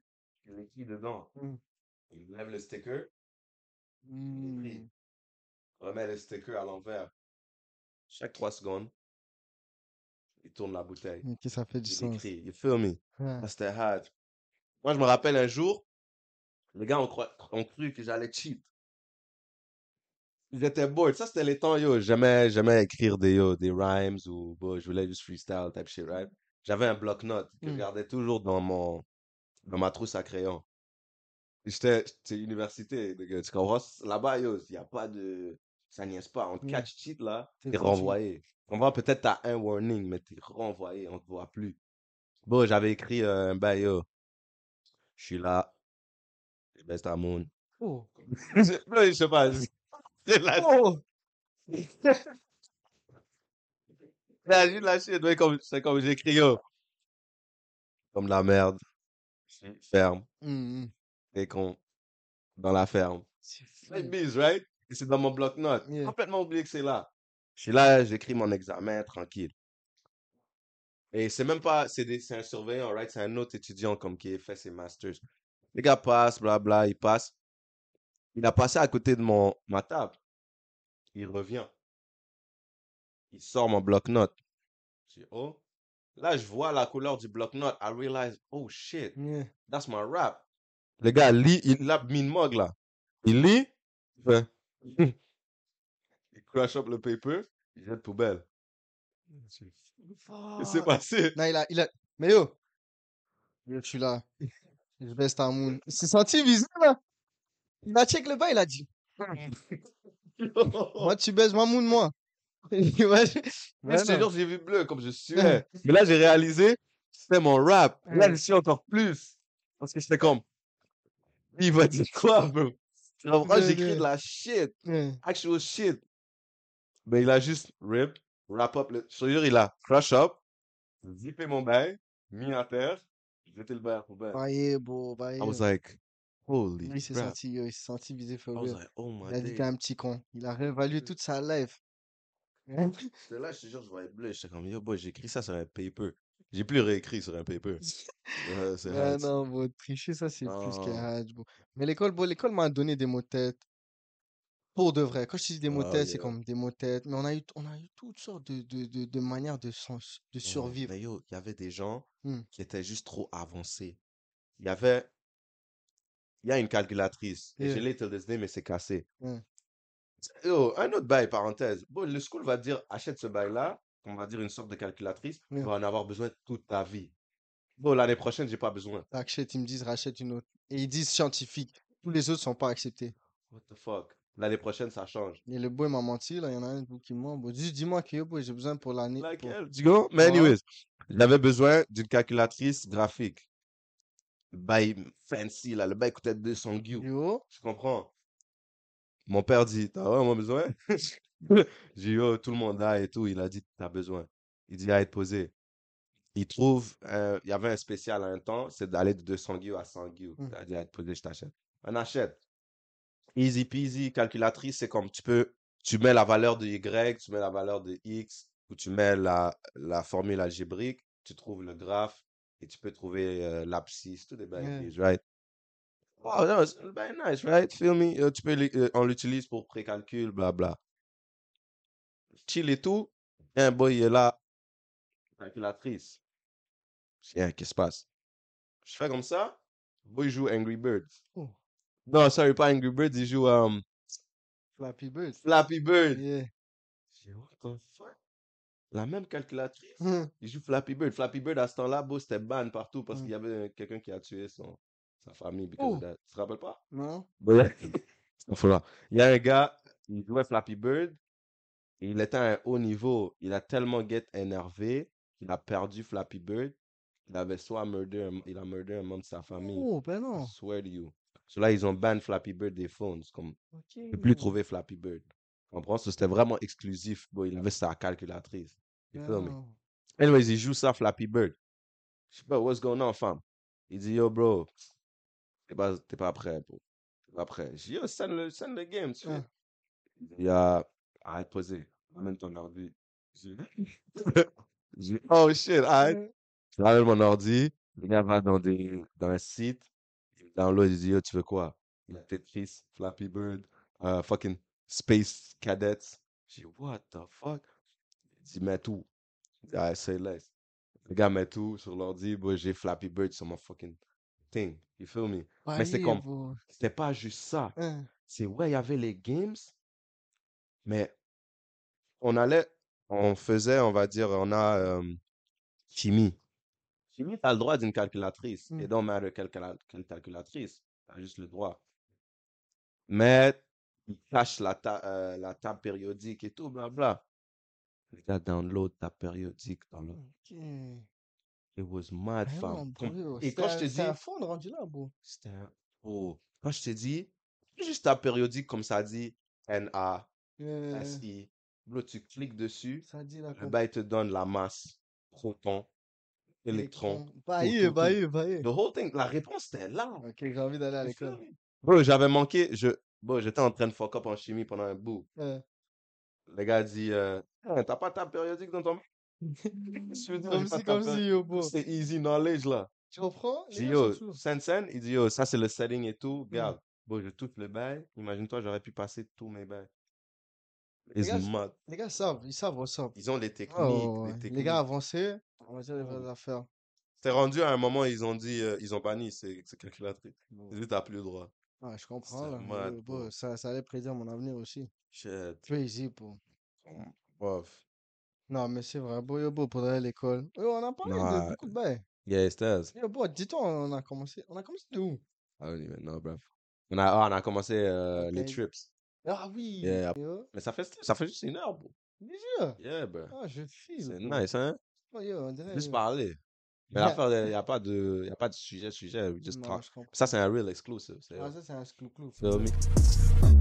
B: il écrit dedans.
A: Hmm.
B: Il lève le sticker,
A: Hmm.
B: il remet le sticker à l'envers. Chaque trois secondes, il tourne la bouteille.
A: Ok, ça fait du
B: Il
A: sens.
B: écrit. You feel me?
A: Ouais.
B: Ah, C'était hard. Moi, je me rappelle un jour, les gars ont, croi- ont cru que j'allais cheat. Ils étaient bored. Ça, c'était les temps, yo. J'aimais, j'aimais écrire des, yo, des rhymes ou, bon, je voulais juste freestyle type shit, right? J'avais un bloc-notes que je
A: Mm.
B: gardais toujours dans mon, dans ma trousse à crayon. J'étais, c'est université, nigga, tu comprends? Là-bas, il n'y a pas de, ça niaise pas. On te
A: Mm.
B: catch cheat, là,
A: C'est
B: t'es renvoyé. On voit peut-être t'as un warning, mais t'es renvoyé, on te voit plus. Bon, j'avais écrit euh, un bail. Je suis là. Je baisse ta moon.
A: Oh.
B: Je là, sais pas. C'est la
A: Oh.
B: la juste la shit, ouais, comme, c'est comme j'écris, yo. Comme de la merde. Ferme.
A: Hmm.
B: Et con. Dans la ferme. Right? Et c'est dans mon bloc-notes.
A: Yeah.
B: Complètement oublié que c'est là. Je suis là, j'écris mon examen, tranquille. Et c'est même pas, c'est un surveillant, right? C'est un autre étudiant comme qui fait ses masters. Les gars passent, blabla, il passe. Il a passé à côté de mon, ma table. Il revient. Il sort mon bloc-notes. Je dis, oh. Là, je vois la couleur du bloc-notes. I realize, oh shit,
A: Yeah.
B: that's my rap. Le gars lit, il a mis une mug là. Il lit, il fait, il crash up le paper, il jette poubelle. Qu'est-ce qui s'est passé?
A: Non, il a, il a. Mais yo, yo, je suis là. Je baisse ta moon. Il s'est senti visé, là. Il a check le bas, il a dit. Moi, tu baises ma moon, moi. Ouais,
B: Mais je te jure, j'ai vu bleu comme je suais. Mais là, j'ai réalisé, c'était mon rap. Là, je suis encore plus. Parce que j'étais comme, il va dire quoi, bro?
A: Ouais,
B: J'écris de la shit. Actual shit. Mais il a juste rip, wrap up le. Je te jure, il a crush up, zippé mon bail, mis à terre, jeté le bail à poubelle.
A: Baillé, beau, baillé.
B: I was like, holy
A: Il s'est senti, yo, il s'est senti visé for
B: I was
A: real.
B: like, oh my
A: Il a dit t'es un petit con. Il a réévalué toute sa life.
B: J'étais là, je te jure, je voyais bleu. J'étais comme, yo, boy, j'ai écrit ça sur un paper. J'ai plus réécrit sur un paper. C'est
A: Ah
B: hard.
A: non, bro, tricher, ça, c'est plus
B: Non.
A: hadj, bro. Mais l'école, bro, l'école m'a donné des mots de tête. Pour de vrai. Quand je dis des mots de
B: Oh,
A: tête, c'est
B: yeah.
A: comme des mots de tête. Mais on a eu, on a eu toutes sortes de, de, de, de manières de, sens- de survivre.
B: Il y avait des gens
A: Hmm.
B: qui étaient juste trop avancés. Il y avait. Il y a une calculatrice. Et je
A: Yeah.
B: l'ai till this day, mais c'est cassé.
A: Ouais.
B: Yo, un autre bail, parenthèse. Bon, le school va dire, achète ce bail-là, on va dire une sorte de calculatrice, tu
A: Yeah.
B: vas en avoir besoin toute ta vie. Bon, l'année prochaine, j'ai pas besoin.
A: Achète, ils me disent rachète une autre. Et ils disent scientifique. Tous les autres sont pas acceptés.
B: What the fuck? L'année prochaine, ça change.
A: Et le boy m'a menti, là. Il y en a un qui ment. Bon, dis-moi que boy, j'ai besoin pour l'année. pour-
B: Laquelle? Tu go? Mais anyways, j'avais besoin d'une calculatrice graphique. Bail fancy, là. Le bail coûtait 200 guillemets. Je comprends? Mon père dit, t'as vraiment besoin? J'ai dit, oh, tout le monde a et tout. Il a dit, t'as besoin. Il dit, à être posé. Il trouve, euh, il y avait un spécial à un temps, c'est d'aller de 200 guillemets à 100 guillemets.
A: Mm.
B: Il a dit, à être posé, je t'achète. On achète. Easy peasy, calculatrice, c'est comme tu peux, tu mets la valeur de Y, tu mets la valeur de X, ou tu mets la, la formule algébrique, tu trouves le graphe, et tu peux trouver euh, l'abscisse, tout
A: Yeah.
B: bêtises, right? Wow, that was very nice, right? Feel me? Euh, tu peux, l'u- euh, on l'utilise pour précalcul, blabla. Chill et tout. Un boy, il est là. Calculatrice. Hein, qu'est-ce qui se passe? Je fais comme ça. Boy joue Angry Birds.
A: Oh.
B: Non, sorry, pas Angry Birds, il joue um,
A: Flappy Bird.
B: Flappy Bird.
A: Yeah.
B: Je dis, what the fuck? La même calculatrice.
A: Hmm.
B: Il joue Flappy Bird. Flappy Bird, à ce temps-là, beau, c'était ban partout parce
A: Mm.
B: qu'il y avait quelqu'un qui a tué son, sa famille
A: Oh.
B: that. Tu te rappelles pas?
A: Non?
B: Il y a un gars, il jouait Flappy Bird. Il était à un haut niveau. Il a tellement get énervé qu'il a perdu Flappy Bird. Il avait soit murder, un- il a murder un membre de sa famille.
A: Oh, ben
B: I
A: non.
B: swear to you. So là, ils ont ban Flappy Bird des phones. Comme,
A: Ok.
B: tu peux plus trouver Flappy Bird. Tu comprends? So, c'était vraiment exclusif. Bon, il avait sa calculatrice. You
A: Ben
B: feel me?
A: non.
B: Anyways, il joue ça Flappy Bird. Je sais pas, what's going on, fam? Il dit, yo, bro, t'es pas, t'es pas prêt, bro. T'es pas prêt. Je dis, yo, send le, send le game, tu
A: Ouais.
B: fais. Il dit, ah, arrête de poser. Amène ton ordi. Je dis, je dis, oh shit.
A: Ouais.
B: Je ramène mon ordi. Le gars va dans, des, dans un site. Il download, il dit, yo, tu veux quoi? Il a Tetris, Flappy Bird, euh, fucking Space Cadets. Je dis, what the fuck? Il dit, mets tout. Dit, ah, say less. Le gars met tout sur l'ordi. J'ai Flappy Bird sur mon fucking thing. You feel me? Mais c'est comme, c'était pas juste ça.
A: Hein.
B: C'est, ouais, il y avait les games, mais on allait, on faisait, on va dire, on a euh, chimie. Chimie, t'as le droit d'une calculatrice.
A: Mm.
B: Quelle, cala- quelle calculatrice? T'as juste le droit. Mais, ils cachent la, ta- euh, la table périodique et tout, blabla. Les gars download ta périodique dans le...
A: Ok.
B: It was mad,
A: Ben
B: fam. Et
A: c'était
B: quand je
A: un-
B: te
A: c'était
B: dis,
A: un phone rendu là, bro?
B: c'était un... Oh, quand je te dis, juste ta périodique comme ça dit, NA,
A: Euh,
B: SI. Tu cliques dessus,
A: ça dit là,
B: le bail te donne la masse, proton, électron,
A: Bah,
B: tout,
A: y,
B: tout,
A: bah,
B: tout.
A: bah.
B: The whole thing, la réponse était là.
A: Ok, j'ai envie d'aller à l'école.
B: Bro, j'avais manqué, je, bon, j'étais en train de fuck up en chimie pendant un bout. Le gars dit, euh, Ah, t'as pas ta périodique dans ton... Veux dire,
A: comme
B: j'ai
A: si, comme si, yo, bro.
B: C'est easy knowledge, là.
A: Tu comprends?
B: Je
A: gars sont
B: yo,
A: sous.
B: Sen Sen, il dit, yo, ça c'est le setting et tout.
A: Mm.
B: Regarde, bon, je touche le bail. Imagine-toi, j'aurais pu passer tous mes bails.
A: Les gars,
B: mad.
A: les gars savent, ils savent up.
B: Ils ont les techniques,
A: Oh,
B: les
A: ouais.
B: techniques.
A: Les gars avancés, on va dire les vraies affaires.
B: C'est rendu à un moment, ils ont dit, euh, ils ont banni ces, ces calculatrices.
A: Bon.
B: Disent, t'as plus le droit.
A: Ouais, je comprends, là.
B: mad, bro.
A: bro, ça, ça allait prédire mon avenir aussi.
B: Shit.
A: Crazy, bro.
B: Bof.
A: Non, mais c'est vrai, bro, yo, bro, pour aller à l'école. Yo, on a parlé de
B: Nah.
A: beaucoup de bails.
B: Yeah, it's theirs.
A: Yo, bro, dis-toi, on a commencé. On a commencé de où?
B: I don't even know, bruv. On a, ah, on a commencé euh, les trips.
A: Ah oui!
B: Yeah.
A: Yo,
B: Mais ça fait, ça fait juste une heure, bro.
A: déjà!
B: Yeah, bro.
A: Ah, je file.
B: C'est nice, hein?
A: Oh, yo, on dirait.
B: Juste
A: yo.
B: parler. Mais
A: Yeah.
B: l'affaire, il n'y a pas de, y a pas de sujet, sujet. we Just
A: Non,
B: talk.
A: je comprends.
B: Ça, c'est un real exclusive. c'est-
A: Ah, ça, c'est un clou-clou.
B: Feel me?